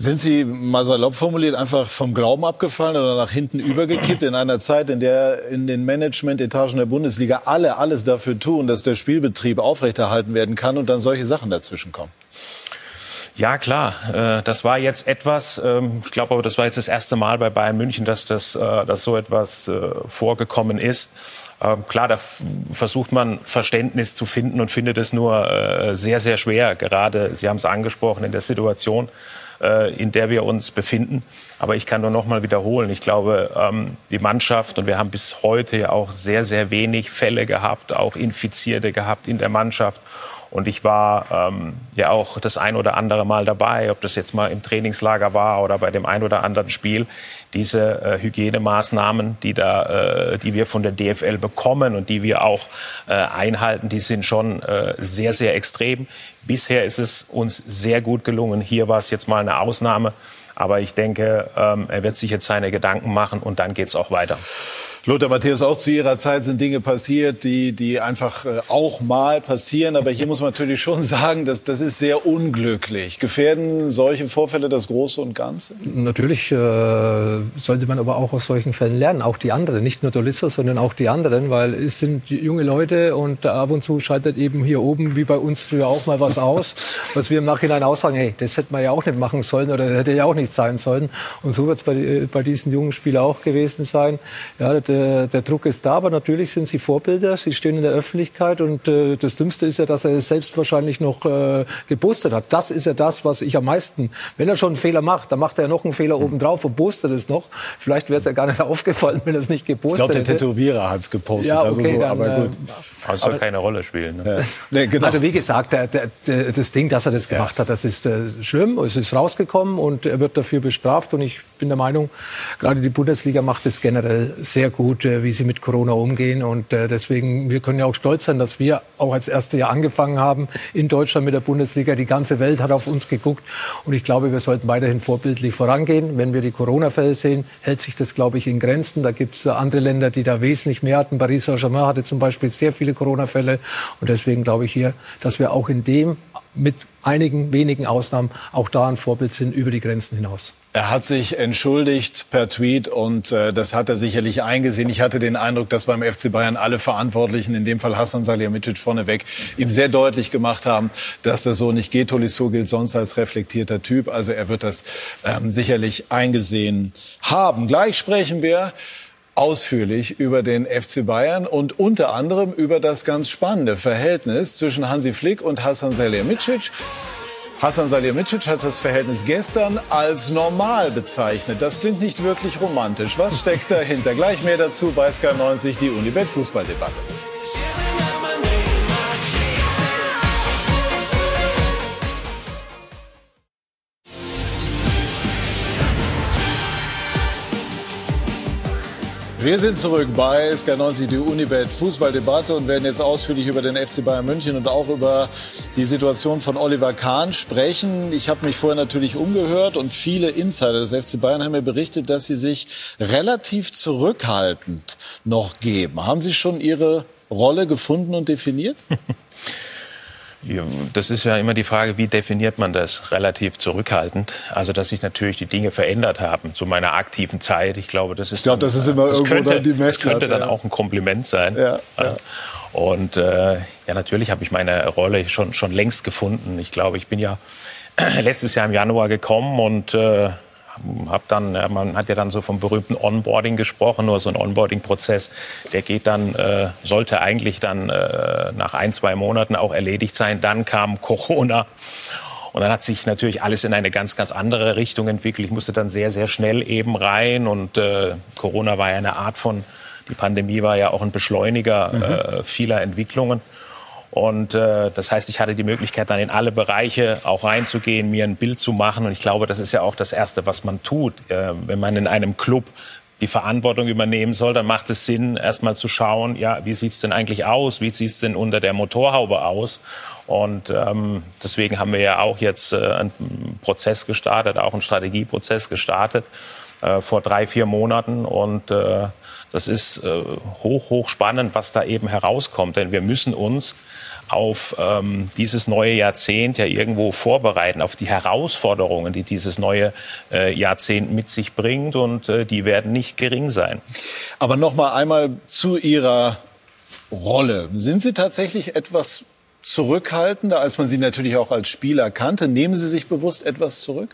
Sind Sie mal salopp formuliert einfach vom Glauben abgefallen oder nach hinten übergekippt in einer Zeit, in der in den Management-Etagen der Bundesliga alle alles dafür tun, dass der Spielbetrieb aufrechterhalten werden kann und dann solche Sachen dazwischen kommen? Ja, klar. Äh, das war jetzt etwas, ähm, ich glaube aber, das war jetzt das erste Mal bei Bayern München, dass, das, äh, dass so etwas äh, vorgekommen ist. Ähm, klar, da versucht man Verständnis zu finden und findet es nur sehr, sehr schwer. Gerade, Sie haben es angesprochen, in der Situation, äh, in der wir uns befinden. Aber ich kann nur noch mal wiederholen. Ich glaube, ähm, die Mannschaft, und wir haben bis heute ja auch sehr, sehr wenig Fälle gehabt, auch Infizierte gehabt in der Mannschaft. Und ich war ähm, ja auch das ein oder andere Mal dabei, ob das jetzt mal im Trainingslager war oder bei dem ein oder anderen Spiel. Diese äh, Hygienemaßnahmen, die da, äh, die wir von der DFL bekommen und die wir auch äh, einhalten, die sind schon äh, sehr, sehr extrem. Bisher ist es uns sehr gut gelungen. Hier war es jetzt mal eine Ausnahme. Aber ich denke, ähm, er wird sich jetzt seine Gedanken machen und dann geht es auch weiter. Lothar Matthäus, auch zu Ihrer Zeit sind Dinge passiert, die, die einfach äh, auch mal passieren. Aber hier muss man natürlich schon <laughs> sagen, dass, das ist sehr unglücklich. Gefährden solche Vorfälle das Große und Ganze? Natürlich äh, sollte man aber auch aus solchen Fällen lernen. Auch die anderen, nicht nur Dolisso, sondern auch die anderen. Weil es sind junge Leute und ab und zu schaltet eben hier oben, wie bei uns früher auch mal was aus, <laughs> was wir im Nachhinein auch sagen, hey, das hätte man ja auch nicht machen sollen oder hätte ja auch nicht sein sollen. Und so wird es bei, äh, bei diesen jungen Spielern auch gewesen sein. Ja, der, der Druck ist da, aber natürlich sind sie Vorbilder, sie stehen in der Öffentlichkeit und äh, das Dümmste ist ja, dass er es selbst wahrscheinlich noch äh, gepostet hat. Das ist ja das, was ich am meisten, wenn er schon einen Fehler macht, dann macht er noch einen Fehler mhm. obendrauf und postet es noch. Vielleicht wäre es ja gar nicht <laughs> aufgefallen, wenn er es nicht gepostet hätte. Ich glaube, der Tätowierer hat es gepostet. Ja, also okay, also so, dann, aber gut. Das soll keine Rolle spielen. Ne? Ja. <laughs> Nee, genau. Also wie gesagt, der, der, der, das Ding, dass er das gemacht ja. hat, das ist äh, schlimm. Es ist rausgekommen und er wird dafür bestraft. Und ich bin der Meinung, gerade die Bundesliga macht es generell sehr gut, äh, wie sie mit Corona umgehen. Und äh, deswegen, wir können ja auch stolz sein, dass wir auch als erste Jahr angefangen haben in Deutschland mit der Bundesliga. Die ganze Welt hat auf uns geguckt. Und ich glaube, wir sollten weiterhin vorbildlich vorangehen. Wenn wir die Corona-Fälle sehen, hält sich das, glaube ich, in Grenzen. Da gibt es andere Länder, die da wesentlich mehr hatten. Paris Saint-Germain hatte zum Beispiel sehr viele Corona-Fälle. Und deswegen glaube ich hier, dass wir auch in dem mit einigen wenigen Ausnahmen auch da ein Vorbild sind über die Grenzen hinaus. Er hat sich entschuldigt per Tweet und äh, das hat er sicherlich eingesehen. Ich hatte den Eindruck, dass beim FC Bayern alle Verantwortlichen, in dem Fall Hassan Salihamidzic vorneweg, ihm sehr deutlich gemacht haben, dass das so nicht geht. Tolisso gilt sonst als reflektierter Typ. Also er wird das ähm, sicherlich eingesehen haben. Gleich sprechen wir ausführlich über den FC Bayern und unter anderem über das ganz spannende Verhältnis zwischen Hansi Flick und Hassan Salihamidzic. Hassan Salihamidzic hat das Verhältnis gestern als normal bezeichnet. Das klingt nicht wirklich romantisch. Was steckt dahinter? Gleich mehr dazu bei SK90, die Unibet Fußballdebatte. Wir sind zurück bei SK90, die Unibet Fußballdebatte und werden jetzt ausführlich über den FC Bayern München und auch über die Situation von Oliver Kahn sprechen. Ich habe mich vorher natürlich umgehört und viele Insider des FC Bayern haben mir berichtet, dass sie sich relativ zurückhaltend noch geben. Haben Sie schon Ihre Rolle gefunden und definiert? <laughs> Das ist ja immer die Frage, wie definiert man das relativ zurückhaltend? Also, dass sich natürlich die Dinge verändert haben zu meiner aktiven Zeit. Ich glaube, das ist. Ich glaube, das ist immer irgendwo könnte, dann die Messlatte. Das könnte dann ja. auch ein Kompliment sein. Ja, ja. Und äh, ja, natürlich habe ich meine Rolle schon schon längst gefunden. Ich glaube, ich bin ja <clears throat> letztes Jahr im Januar gekommen und äh, hab dann, man hat ja dann so vom berühmten Onboarding gesprochen, nur so ein Onboarding-Prozess, der geht dann, äh, sollte eigentlich dann äh, nach ein, zwei Monaten auch erledigt sein. Dann kam Corona. Und dann hat sich natürlich alles in eine ganz, ganz andere Richtung entwickelt. Ich musste dann sehr, sehr schnell eben rein. Und äh, Corona war ja eine Art von, die Pandemie war ja auch ein Beschleuniger mhm. äh, vieler Entwicklungen. Und äh, das heißt, ich hatte die Möglichkeit, dann in alle Bereiche auch reinzugehen, mir ein Bild zu machen. Und ich glaube, das ist ja auch das Erste, was man tut. Äh, wenn man in einem Club die Verantwortung übernehmen soll, dann macht es Sinn, erstmal zu schauen, ja, wie sieht's denn eigentlich aus? Wie sieht's denn unter der Motorhaube aus? Und ähm, deswegen haben wir ja auch jetzt äh, einen Prozess gestartet, auch einen Strategieprozess gestartet äh, vor drei, vier Monaten. Und äh, das ist äh, hoch, hoch spannend, was da eben herauskommt. Denn wir müssen uns auf ähm, dieses neue Jahrzehnt ja irgendwo vorbereiten, auf die Herausforderungen, die dieses neue äh, Jahrzehnt mit sich bringt. Und äh, die werden nicht gering sein. Aber noch mal einmal zu Ihrer Rolle. Sind Sie tatsächlich etwas zurückhaltender, als man Sie natürlich auch als Spieler kannte? Nehmen Sie sich bewusst etwas zurück?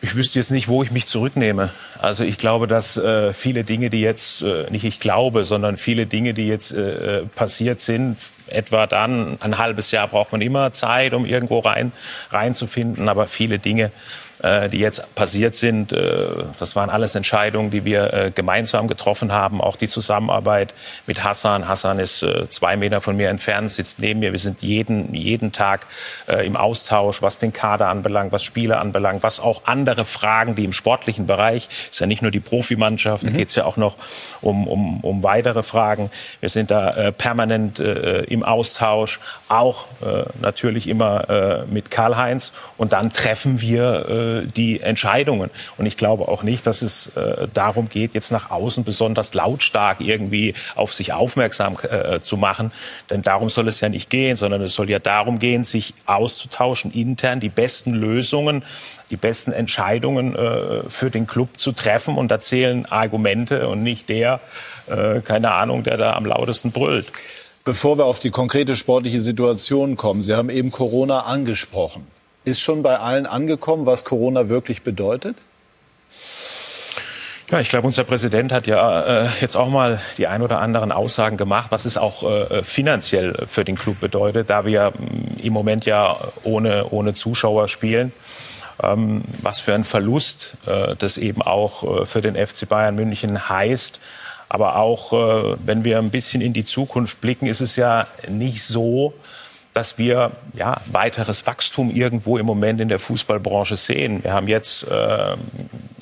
Ich wüsste jetzt nicht, wo ich mich zurücknehme. Also ich glaube, dass äh, viele Dinge, die jetzt, äh, nicht ich glaube, sondern viele Dinge, die jetzt äh, passiert sind, etwa dann, ein halbes Jahr braucht man immer Zeit, um irgendwo rein, reinzufinden, aber viele Dinge, äh, die jetzt passiert sind, äh, das waren alles Entscheidungen, die wir äh, gemeinsam getroffen haben. Auch die Zusammenarbeit mit Hassan. Hassan ist zwei Meter von mir entfernt, sitzt neben mir. Wir sind jeden, jeden Tag im Austausch, was den Kader anbelangt, was Spiele anbelangt, was auch andere Fragen, die im sportlichen Bereich, ist ja nicht nur die Profimannschaft, mhm. da geht es ja auch noch um, um, um weitere Fragen. Wir sind da permanent im Austausch, auch natürlich immer mit Karl-Heinz. Und dann treffen wir die Entscheidungen. Und ich glaube auch nicht, dass es äh, darum geht, jetzt nach außen besonders lautstark irgendwie auf sich aufmerksam äh, zu machen. Denn darum soll es ja nicht gehen, sondern es soll ja darum gehen, sich auszutauschen, intern die besten Lösungen, die besten Entscheidungen äh, für den Club zu treffen. Und da zählen Argumente und nicht der, äh, keine Ahnung, der da am lautesten brüllt. Bevor wir auf die konkrete sportliche Situation kommen, Sie haben eben Corona angesprochen. Ist schon bei allen angekommen, was Corona wirklich bedeutet? Ja, ich glaube, unser Präsident hat ja äh, jetzt auch mal die ein oder anderen Aussagen gemacht, was es auch äh, finanziell für den Club bedeutet, da wir mm, im Moment ja ohne, ohne Zuschauer spielen. Ähm, was für ein Verlust äh, das eben auch äh, für den FC Bayern München heißt. Aber auch, äh, wenn wir ein bisschen in die Zukunft blicken, ist es ja nicht so, dass wir ja, weiteres Wachstum irgendwo im Moment in der Fußballbranche sehen. Wir haben jetzt äh,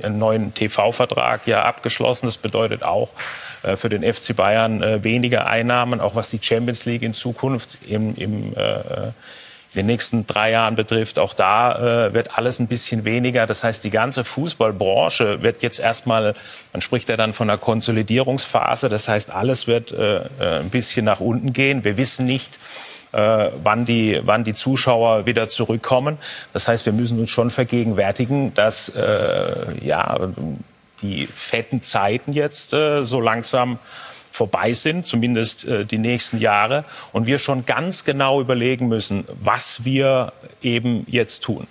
einen neuen TV-Vertrag ja abgeschlossen. Das bedeutet auch äh, für den FC Bayern äh, weniger Einnahmen, auch was die Champions League in Zukunft im, im äh, in den nächsten drei Jahren betrifft. Auch da äh, wird alles ein bisschen weniger. Das heißt, die ganze Fußballbranche wird jetzt erstmal, man spricht ja dann von einer Konsolidierungsphase. Das heißt, alles wird äh, äh ein bisschen nach unten gehen. Wir wissen nicht, äh, wann, die, wann die Zuschauer wieder zurückkommen. Das heißt, wir müssen uns schon vergegenwärtigen, dass äh, ja, die fetten Zeiten jetzt äh, so langsam vorbei sind, zumindest äh, die nächsten Jahre, und wir schon ganz genau überlegen müssen, was wir eben jetzt tun.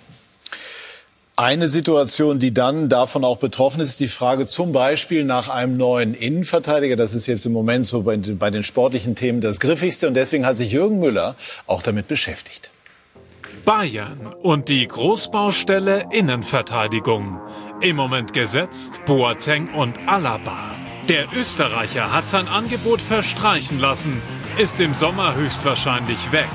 Eine Situation, die dann davon auch betroffen ist, ist die Frage zum Beispiel nach einem neuen Innenverteidiger. Das ist jetzt im Moment so bei, bei den sportlichen Themen das Griffigste. Und deswegen hat sich Jürgen Müller auch damit beschäftigt. Bayern und die Großbaustelle Innenverteidigung. Im Moment gesetzt Boateng und Alaba. Der Österreicher hat sein Angebot verstreichen lassen, ist im Sommer höchstwahrscheinlich weg.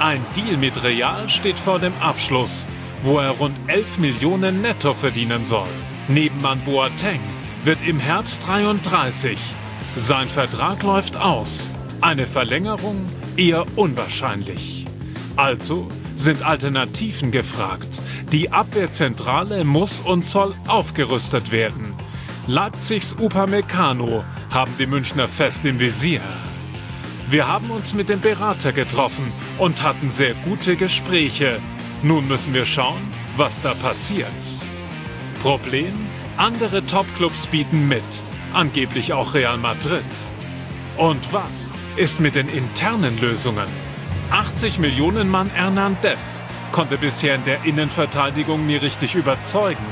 Ein Deal mit Real steht vor dem Abschluss wo er rund 11 Millionen netto verdienen soll. Neben Boateng wird im Herbst 33. Sein Vertrag läuft aus. Eine Verlängerung eher unwahrscheinlich. Also sind Alternativen gefragt. Die Abwehrzentrale muss und soll aufgerüstet werden. Leipzigs Upamecano haben die Münchner fest im Visier. Wir haben uns mit dem Berater getroffen und hatten sehr gute Gespräche. Nun müssen wir schauen, was da passiert. Problem? Andere Topclubs bieten mit, angeblich auch Real Madrid. Und was ist mit den internen Lösungen? 80 Millionen Mann Hernandez konnte bisher in der Innenverteidigung nie richtig überzeugen.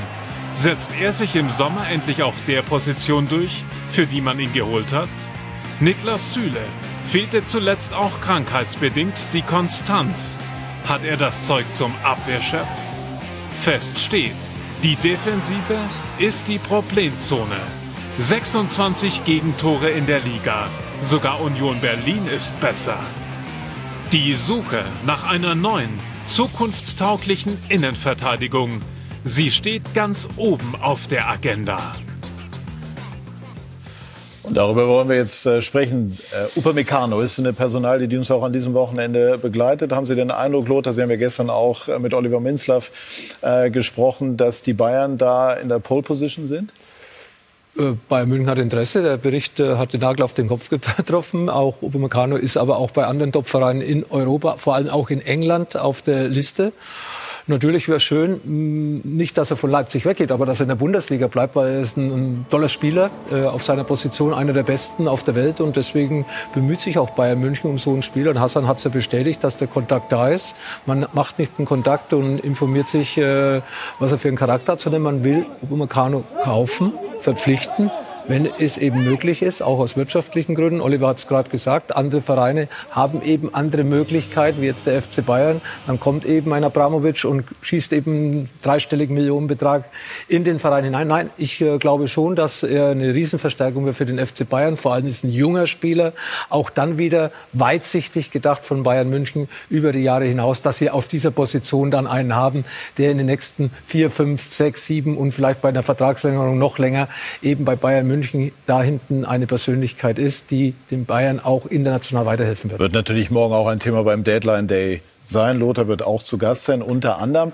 Setzt er sich im Sommer endlich auf der Position durch, für die man ihn geholt hat? Niklas Süle fehlte zuletzt auch krankheitsbedingt die Konstanz. Hat er das Zeug zum Abwehrchef? Fest steht, die Defensive ist die Problemzone. 26 Gegentore in der Liga. Sogar Union Berlin ist besser. Die Suche nach einer neuen, zukunftstauglichen Innenverteidigung. Sie steht ganz oben auf der Agenda. Und darüber wollen wir jetzt äh, sprechen. Äh, Upamecano ist eine Personalie, die uns auch an diesem Wochenende begleitet. Haben Sie den Eindruck, Lothar, Sie haben ja gestern auch äh, mit Oliver Minzlaff äh, gesprochen, dass die Bayern da in der Pole Position sind? Äh, Bayern München hat Interesse. Der Bericht äh, hat den Nagel auf den Kopf <laughs> getroffen. Auch Upamecano ist aber auch bei anderen Topvereinen in Europa, vor allem auch in England auf der Liste. Natürlich wäre schön, nicht, dass er von Leipzig weggeht, aber dass er in der Bundesliga bleibt, weil er ist ein, ein toller Spieler äh, auf seiner Position, einer der besten auf der Welt und deswegen bemüht sich auch Bayern München um so einen Spieler. Und Hassan hat es ja bestätigt, dass der Kontakt da ist. Man macht nicht einen Kontakt und informiert sich, äh, was er für einen Charakter hat, sondern man will Upamecano kaufen, verpflichten wenn es eben möglich ist, auch aus wirtschaftlichen Gründen. Oliver hat es gerade gesagt, andere Vereine haben eben andere Möglichkeiten, wie jetzt der FC Bayern. Dann kommt eben ein Abramovic und schießt eben einen dreistelligen Millionenbetrag in den Verein hinein. Nein, ich äh, glaube schon, dass er eine Riesenverstärkung wäre für den FC Bayern. Vor allem ist ein junger Spieler, auch dann wieder weitsichtig gedacht von Bayern München über die Jahre hinaus, dass sie auf dieser Position dann einen haben, der in den nächsten vier, fünf, sechs, sieben und vielleicht bei einer Vertragslängerung noch länger eben bei Bayern München München da hinten eine Persönlichkeit ist, die den Bayern auch international weiterhelfen wird. Wird natürlich morgen auch ein Thema beim Deadline Day sein. Lothar wird auch zu Gast sein, unter anderem.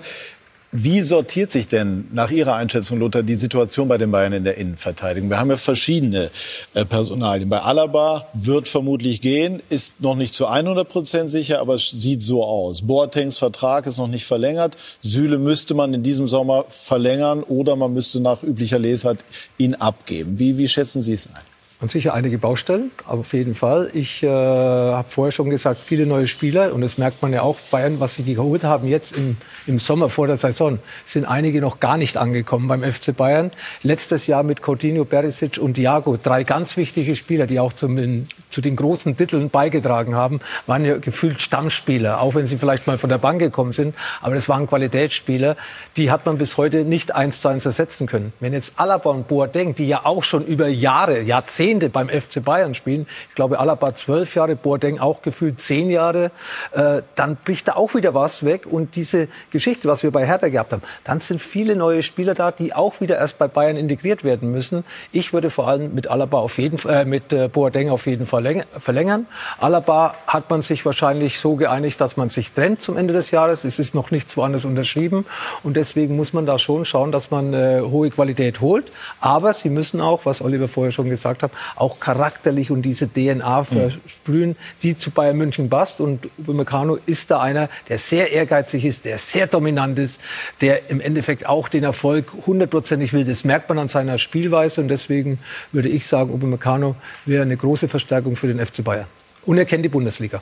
Wie sortiert sich denn nach Ihrer Einschätzung, Lothar, die Situation bei den Bayern in der Innenverteidigung? Wir haben ja verschiedene äh, Personalien. Bei Alaba wird vermutlich gehen, ist noch nicht zu 100 Prozent sicher, aber es sieht so aus. Boatengs Vertrag ist noch nicht verlängert. Süle müsste man in diesem Sommer verlängern oder man müsste nach üblicher Lesart ihn abgeben. Wie, wie schätzen Sie es ein? Und sicher einige Baustellen, auf jeden Fall. Ich äh, habe vorher schon gesagt, viele neue Spieler. Und das merkt man ja auch, Bayern, was sie geholt haben jetzt im, im Sommer vor der Saison, sind einige noch gar nicht angekommen beim FC Bayern. Letztes Jahr mit Coutinho, Perisic und Thiago, drei ganz wichtige Spieler, die auch zum, zu den großen Titeln beigetragen haben, waren ja gefühlt Stammspieler, auch wenn sie vielleicht mal von der Bank gekommen sind. Aber das waren Qualitätsspieler, die hat man bis heute nicht eins zu eins ersetzen können. Wenn jetzt Alaba und Boateng, die ja auch schon über Jahre, Jahrzehnte beim FC Bayern spielen, ich glaube Alaba zwölf Jahre, Boateng auch gefühlt zehn Jahre, äh, dann bricht da auch wieder was weg. Und diese Geschichte, was wir bei Hertha gehabt haben, dann sind viele neue Spieler da, die auch wieder erst bei Bayern integriert werden müssen. Ich würde vor allem mit Alaba auf jeden äh, mit äh, Boateng auf jeden Fall verlängern. Alaba hat man sich wahrscheinlich so geeinigt, dass man sich trennt zum Ende des Jahres. Es ist noch nichts woanders unterschrieben und deswegen muss man da schon schauen, dass man äh, hohe Qualität holt. Aber sie müssen auch, was Oliver vorher schon gesagt hat, auch charakterlich und diese DNA versprühen, die zu Bayern München passt. Und Upamecano ist da einer, der sehr ehrgeizig ist, der sehr dominant ist, der im Endeffekt auch den Erfolg hundertprozentig will. Das merkt man an seiner Spielweise. Und deswegen würde ich sagen, Upamecano wäre eine große Verstärkung für den FC Bayern. Und er kennt die Bundesliga.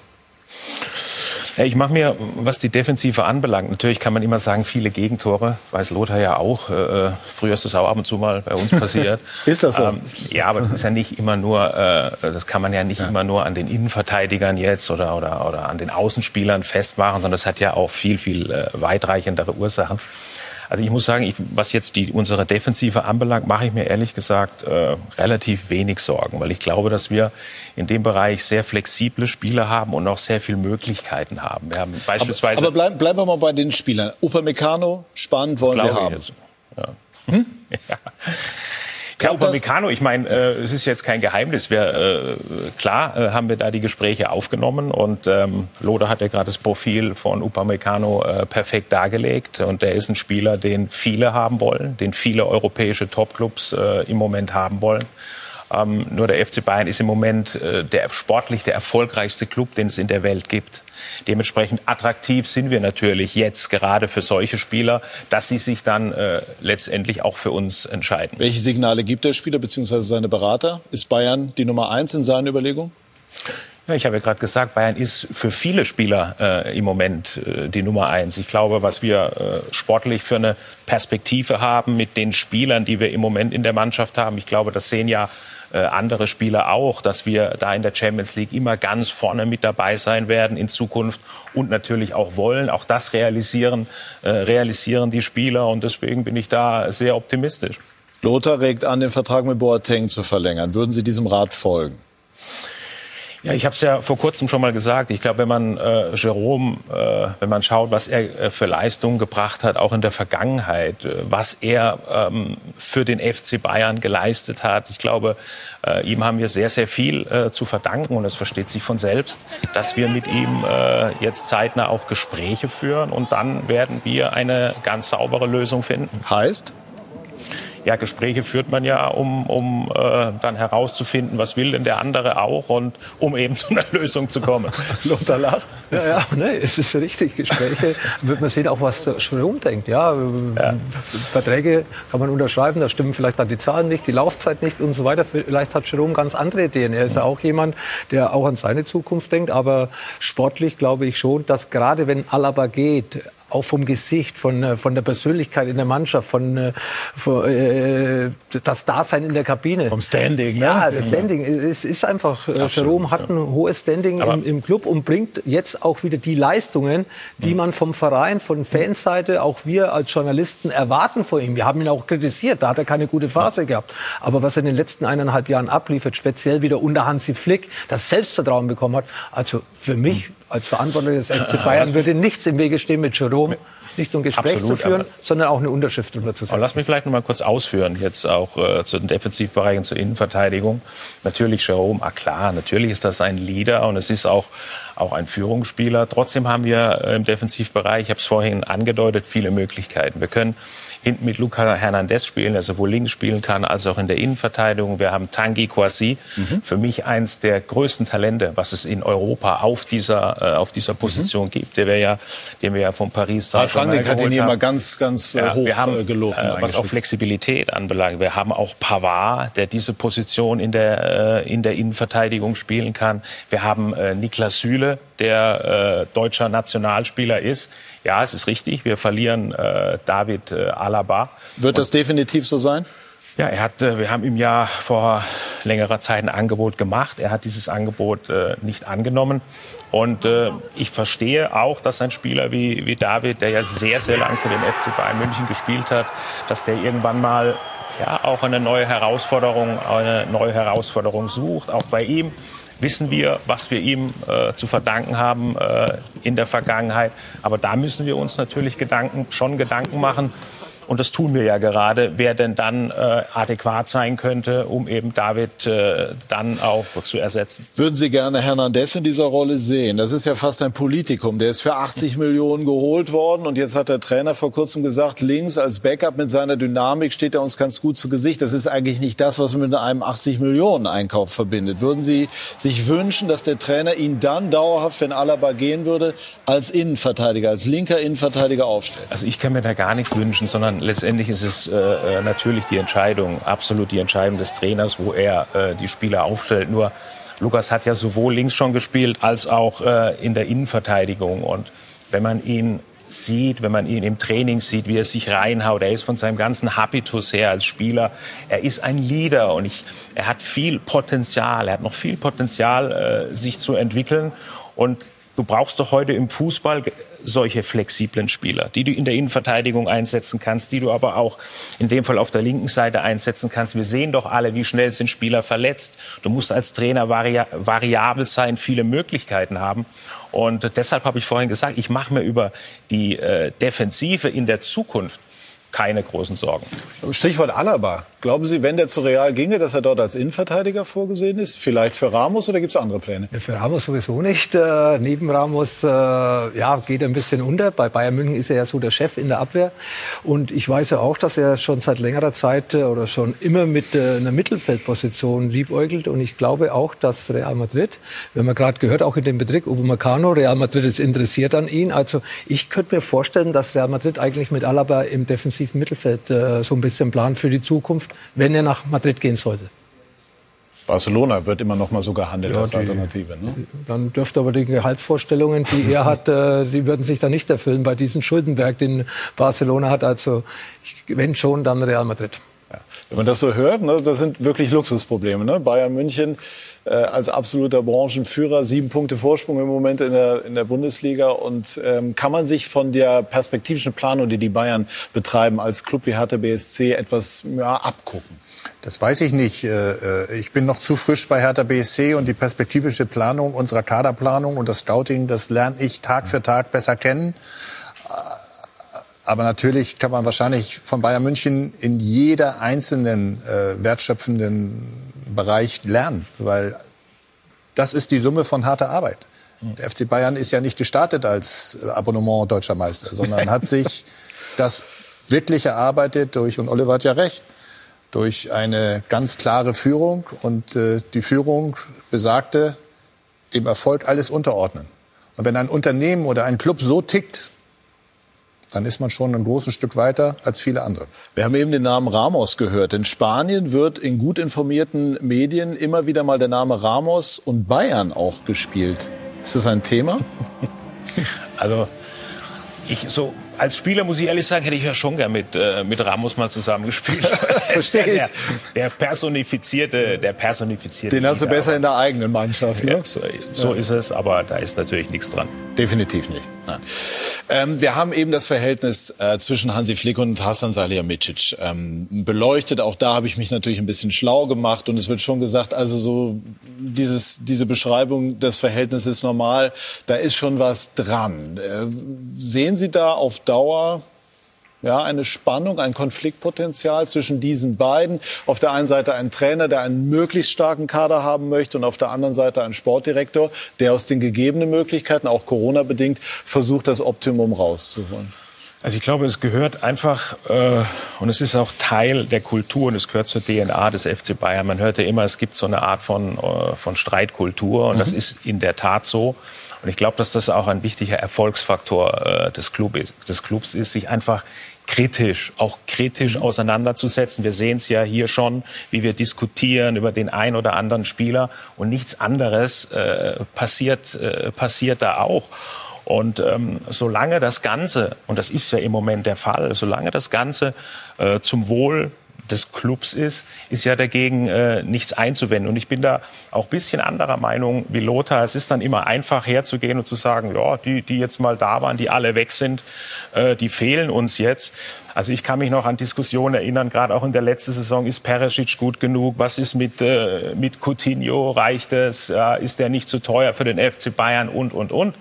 Ich mache mir, was die Defensive anbelangt, natürlich kann man immer sagen, viele Gegentore, weiß Lothar ja auch. Äh, äh früher ist das auch ab und zu mal bei uns passiert. <laughs> ist das so? Ähm, ja, aber das ist ja nicht immer nur, äh, das kann man ja nicht ja. immer nur an den Innenverteidigern jetzt oder, oder, oder an den Außenspielern festmachen, sondern das hat ja auch viel, viel äh, weitreichendere Ursachen. Also ich muss sagen, ich, was jetzt die, unsere Defensive anbelangt, mache ich mir ehrlich gesagt äh, relativ wenig Sorgen, weil ich glaube, dass wir in dem Bereich sehr flexible Spieler haben und auch sehr viele Möglichkeiten haben. Wir haben beispielsweise. Aber, aber bleiben, bleiben wir mal bei den Spielern. Upamecano, spannend wollen Sie haben. Ja. Hm? <laughs> ja. Ja, Upamecano, ich meine, äh, es ist jetzt kein Geheimnis. Wir, äh, klar äh, haben wir da die Gespräche aufgenommen und ähm, Loder hat ja gerade das Profil von Upamecano äh, perfekt dargelegt und er ist ein Spieler, den viele haben wollen, den viele europäische Topclubs äh, im Moment haben wollen. Ähm, nur der FC Bayern ist im Moment äh, der sportlich der erfolgreichste Club, den es in der Welt gibt. Dementsprechend attraktiv sind wir natürlich jetzt gerade für solche Spieler, dass sie sich dann äh, letztendlich auch für uns entscheiden. Welche Signale gibt der Spieler bzw. seine Berater? Ist Bayern die Nummer eins in seinen Überlegungen? Ja, ich habe ja gerade gesagt, Bayern ist für viele Spieler äh, im Moment äh, die Nummer eins. Ich glaube, was wir äh, sportlich für eine Perspektive haben mit den Spielern, die wir im Moment in der Mannschaft haben, ich glaube, das sehen ja äh, andere Spieler auch, dass wir da in der Champions League immer ganz vorne mit dabei sein werden in Zukunft und natürlich auch wollen. Auch das realisieren, äh, realisieren die Spieler und deswegen bin ich da sehr optimistisch. Lothar regt an, den Vertrag mit Boateng zu verlängern. Würden Sie diesem Rat folgen? Ja, ich habe es ja vor kurzem schon mal gesagt. Ich glaube, wenn man äh, Jerome, äh, wenn man schaut, was er äh, für Leistungen gebracht hat, auch in der Vergangenheit, äh, was er ähm, für den FC Bayern geleistet hat, ich glaube, äh, ihm haben wir sehr, sehr viel äh, zu verdanken und es versteht sich von selbst, dass wir mit ihm äh, jetzt zeitnah auch Gespräche führen und dann werden wir eine ganz saubere Lösung finden. Heißt? Ja, Gespräche führt man ja, um, um äh, dann herauszufinden, was will denn der andere auch und um eben <laughs> zu einer Lösung zu kommen. <laughs> Lothar lacht. Ja, ja, ne, es ist richtig. Gespräche <laughs> wird man sehen, auch was schon umdenkt. Ja, ja, Verträge kann man unterschreiben, da stimmen vielleicht dann die Zahlen nicht, die Laufzeit nicht und so weiter. Vielleicht hat Jerome ganz andere Ideen. Er ist ja auch jemand, der auch an seine Zukunft denkt. Aber sportlich glaube ich schon, dass gerade wenn Alaba geht, auch vom Gesicht, von, äh, von der Persönlichkeit in der Mannschaft, von, äh, von äh, das Dasein in der Kabine. Vom Standing, ne? Ja, das Standing. Es ist einfach, äh, Absolut, Jerome hat ein hohes Standing im, im, Club und bringt jetzt auch wieder die Leistungen, die man vom Verein, von Fanseite, auch wir als Journalisten erwarten von ihm. Wir haben ihn auch kritisiert, da hat er keine gute Phase gehabt. Aber was er in den letzten eineinhalb Jahren abliefert, speziell wieder unter Hansi Flick, das Selbstvertrauen bekommen hat, also für mich als Verantwortlicher des FC Bayern <laughs> würde nichts im Wege stehen mit Jerome nicht nur ein Gespräch Absolut, zu führen, sondern auch eine Unterschrift drüber zu setzen. Aber lass mich vielleicht noch mal kurz ausführen, jetzt auch äh, zu den Defensivbereichen, zur Innenverteidigung. Natürlich Jerome, ah klar, natürlich ist das ein Leader und es ist auch, auch ein Führungsspieler. Trotzdem haben wir äh, im Defensivbereich, ich habe es vorhin angedeutet, viele Möglichkeiten. Wir können hinten mit Luca Hernandez spielen, der sowohl links spielen kann als auch in der Innenverteidigung. Wir haben Tanguy Kouassi, mhm. für mich eins der größten Talente, was es in Europa auf dieser, äh, auf dieser Position mhm. gibt. Der wäre ja, den wir ja von Paris Ralf Rangnick hat ihn immer ganz, ganz äh, ja, hoch wir haben, äh, gelobt. Äh, was auch Flexibilität anbelangt. Wir haben auch Pavard, der diese Position in der, äh, in der Innenverteidigung spielen kann. Wir haben äh, Niklas Süle, der äh, deutscher Nationalspieler ist. Ja, es ist richtig, wir verlieren äh, David äh, Alaba. Wird das definitiv so sein? Ja, er hat, äh, wir haben ihm ja vor längerer Zeit ein Angebot gemacht. Er hat dieses Angebot äh, nicht angenommen. Und äh, ich verstehe auch, dass ein Spieler wie, wie David, der ja sehr, sehr lang für den FC Bayern München gespielt hat, dass der irgendwann mal ja, auch eine neue Herausforderung, eine neue Herausforderung sucht. Auch bei ihm wissen wir, was wir ihm äh, zu verdanken haben äh, in der Vergangenheit. Aber da müssen wir uns natürlich Gedanken, schon Gedanken machen, und das tun wir ja gerade, wer denn dann äh, adäquat sein könnte, um eben David äh, dann auch zu ersetzen. Würden Sie gerne Hernandez in dieser Rolle sehen? Das ist ja fast ein Politikum. Der ist für 80 Millionen geholt worden und jetzt hat der Trainer vor kurzem gesagt, links als Backup mit seiner Dynamik steht er uns ganz gut zu Gesicht. Das ist eigentlich nicht das, was man mit einem 80 Millionen Einkauf verbindet. Würden Sie sich wünschen, dass der Trainer ihn dann dauerhaft, wenn Alaba gehen würde, als Innenverteidiger, als linker Innenverteidiger aufstellt? Also ich kann mir da gar nichts wünschen, sondern letztendlich ist es äh, äh, natürlich die Entscheidung, absolut die Entscheidung des Trainers, wo er äh, die Spieler aufstellt. Nur Lukas hat ja sowohl links schon gespielt als auch äh, in der Innenverteidigung. Und wenn man ihn sieht, wenn man ihn im Training sieht, wie er sich reinhaut. Er ist von seinem ganzen Habitus her als Spieler. Er ist ein Leader und ich, er hat viel Potenzial. Er hat noch viel Potenzial, äh, sich zu entwickeln. Und du brauchst doch heute im Fußball solche flexiblen Spieler, die du in der Innenverteidigung einsetzen kannst, die du aber auch in dem Fall auf der linken Seite einsetzen kannst. Wir sehen doch alle, wie schnell sind Spieler verletzt. Du musst als Trainer vari variabel sein, viele Möglichkeiten haben. Und deshalb habe ich vorhin gesagt, ich mache mir über die äh, Defensive in der Zukunft keine großen Sorgen. Stichwort Alaba. Glauben Sie, wenn der zu Real ginge, dass er dort als Innenverteidiger vorgesehen ist? Vielleicht für Ramos oder gibt es andere Pläne? Für Ramos sowieso nicht. Äh, neben Ramos äh, ja, geht er ein bisschen unter. Bei Bayern München ist er ja so der Chef in der Abwehr. Und ich weiß ja auch, dass er schon seit längerer Zeit äh, oder schon immer mit äh, einer Mittelfeldposition liebäugelt. Und ich glaube auch, dass Real Madrid, wenn man gerade gehört, auch in dem Betrieb Upamecano, Real Madrid ist interessiert an ihn. Also ich könnte mir vorstellen, dass Real Madrid eigentlich mit Alaba im defensiven Mittelfeld äh, so ein bisschen plant für die Zukunft, wenn er nach Madrid gehen sollte. Barcelona wird immer noch mal so gehandelt ja, als Alternative. Ne? Dann dürfte aber die Gehaltsvorstellungen, die er hat, äh, die würden sich da nicht erfüllen bei diesem Schuldenberg, den Barcelona hat. Also wenn schon, dann Real Madrid. Wenn man das so hört, ne, das sind wirklich Luxusprobleme. Ne? Bayern München äh, als absoluter Branchenführer, sieben Punkte Vorsprung im Moment in der, in der Bundesliga. Und ähm, kann man sich von der perspektivischen Planung, die die Bayern betreiben, als Club wie Hertha BSC etwas ja, abgucken? Das weiß ich nicht. Äh, äh, ich bin noch zu frisch bei Hertha BSC und die perspektivische Planung unserer Kaderplanung und das Scouting, das lerne ich Tag für Tag besser kennen. Äh, aber natürlich kann man wahrscheinlich von Bayern München in jeder einzelnen äh, wertschöpfenden Bereich lernen, weil das ist die Summe von harter Arbeit. Der FC Bayern ist ja nicht gestartet als Abonnement deutscher Meister, sondern hat <laughs> sich das wirklich erarbeitet durch, und Oliver hat ja recht, durch eine ganz klare Führung. Und äh, die Führung besagte, dem Erfolg alles unterordnen. Und wenn ein Unternehmen oder ein Club so tickt, dann ist man schon ein großes Stück weiter als viele andere. Wir haben eben den Namen Ramos gehört. In Spanien wird in gut informierten Medien immer wieder mal der Name Ramos und Bayern auch gespielt. Ist das ein Thema? <laughs> Also ich so als Spieler muss ich ehrlich sagen, hätte ich ja schon gern mit, äh, mit Ramos mal zusammengespielt. <laughs> Verstehe ich. Der, der, personifizierte, der personifizierte. Den hast du besser in der eigenen Mannschaft, ne? Ja, so, so ja. ist es, aber da ist natürlich nichts dran. Definitiv nicht. Ähm, wir haben eben das Verhältnis äh, zwischen Hansi Flick und Hasan Salihamidzic ähm, beleuchtet. Auch da habe ich mich natürlich ein bisschen schlau gemacht und es wird schon gesagt, also so dieses, diese Beschreibung des Verhältnisses normal, da ist schon was dran. Äh, sehen Sie da auf Dauer ja, eine Spannung, ein Konfliktpotenzial zwischen diesen beiden. Auf der einen Seite ein Trainer, der einen möglichst starken Kader haben möchte und auf der anderen Seite ein Sportdirektor, der aus den gegebenen Möglichkeiten, auch Corona-bedingt, versucht, das Optimum rauszuholen. Also ich glaube, es gehört einfach, äh, und es ist auch Teil der Kultur und es gehört zur DNA des FC Bayern. Man hört ja immer, es gibt so eine Art von, äh, von Streitkultur und mhm. das ist in der Tat so. Und ich glaube, dass das auch ein wichtiger Erfolgsfaktor äh, des, Club ist, des Clubs ist, sich einfach kritisch, auch kritisch mhm. auseinanderzusetzen. Wir sehen es ja hier schon, wie wir diskutieren über den ein oder anderen Spieler und nichts anderes äh, passiert, äh, passiert da auch. Und ähm, solange das Ganze, und das ist ja im Moment der Fall, solange das Ganze äh, zum Wohl des Clubs ist, ist ja dagegen äh, nichts einzuwenden. Und ich bin da auch ein bisschen anderer Meinung wie Lothar. Es ist dann immer einfach herzugehen und zu sagen, ja, die, die jetzt mal da waren, die alle weg sind, äh, die fehlen uns jetzt. Also ich kann mich noch an Diskussionen erinnern, gerade auch in der letzten Saison, ist Peresic gut genug? Was ist mit, äh, mit Coutinho? Reicht es? Äh, ist der nicht zu teuer für den FC Bayern? Und, und, und.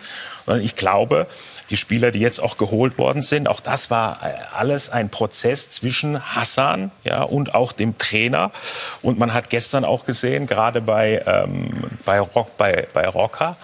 Und ich glaube, die Spieler, die jetzt auch geholt worden sind. Auch das war äh, alles ein Prozess zwischen Hassan ja, und auch dem Trainer. Und man hat gestern auch gesehen, gerade bei, ähm, bei, Rock, bei, bei Rocker,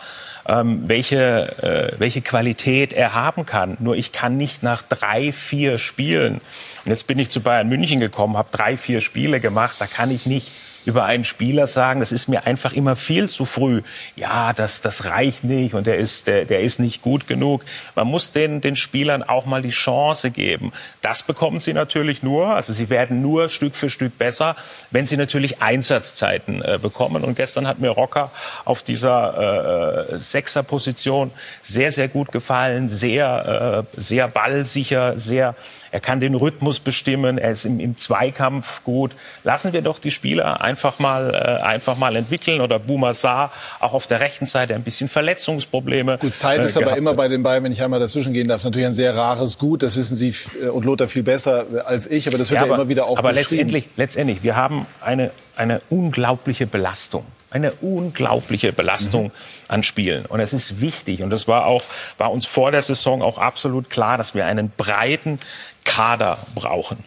ähm, welche, äh, welche Qualität er haben kann. Nur ich kann nicht nach drei, vier Spielen, und jetzt bin ich zu Bayern München gekommen, habe drei, vier Spiele gemacht, da kann ich nicht über einen Spieler sagen, das ist mir einfach immer viel zu früh. Ja, das, das reicht nicht und der ist, der, der ist nicht gut genug. Man muss den, den Spielern auch mal die Chance geben. Das bekommen sie natürlich nur, also sie werden nur Stück für Stück besser, wenn sie natürlich Einsatzzeiten äh, bekommen. Und gestern hat mir Rocker auf dieser äh, Sechserposition sehr, sehr gut gefallen, sehr, äh, sehr ballsicher, sehr, er kann den Rhythmus bestimmen, er ist im, im Zweikampf gut. Lassen wir doch die Spieler einfach einfach mal, äh, einfach mal entwickeln. Oder Buma Saar, auch auf der rechten Seite ein bisschen Verletzungsprobleme. Gut, Zeit äh, ist aber immer bei den beiden, wenn ich einmal dazwischen gehen darf, natürlich ein sehr rares Gut. Das wissen Sie äh, und Lothar viel besser als ich. Aber das wird ja, ja aber, immer wieder auch Aber letztendlich, letztendlich, wir haben eine, eine unglaubliche Belastung eine unglaubliche Belastung mhm. an Spielen. Und es ist wichtig, und das war auch, war uns vor der Saison auch absolut klar, dass wir einen breiten Kader brauchen.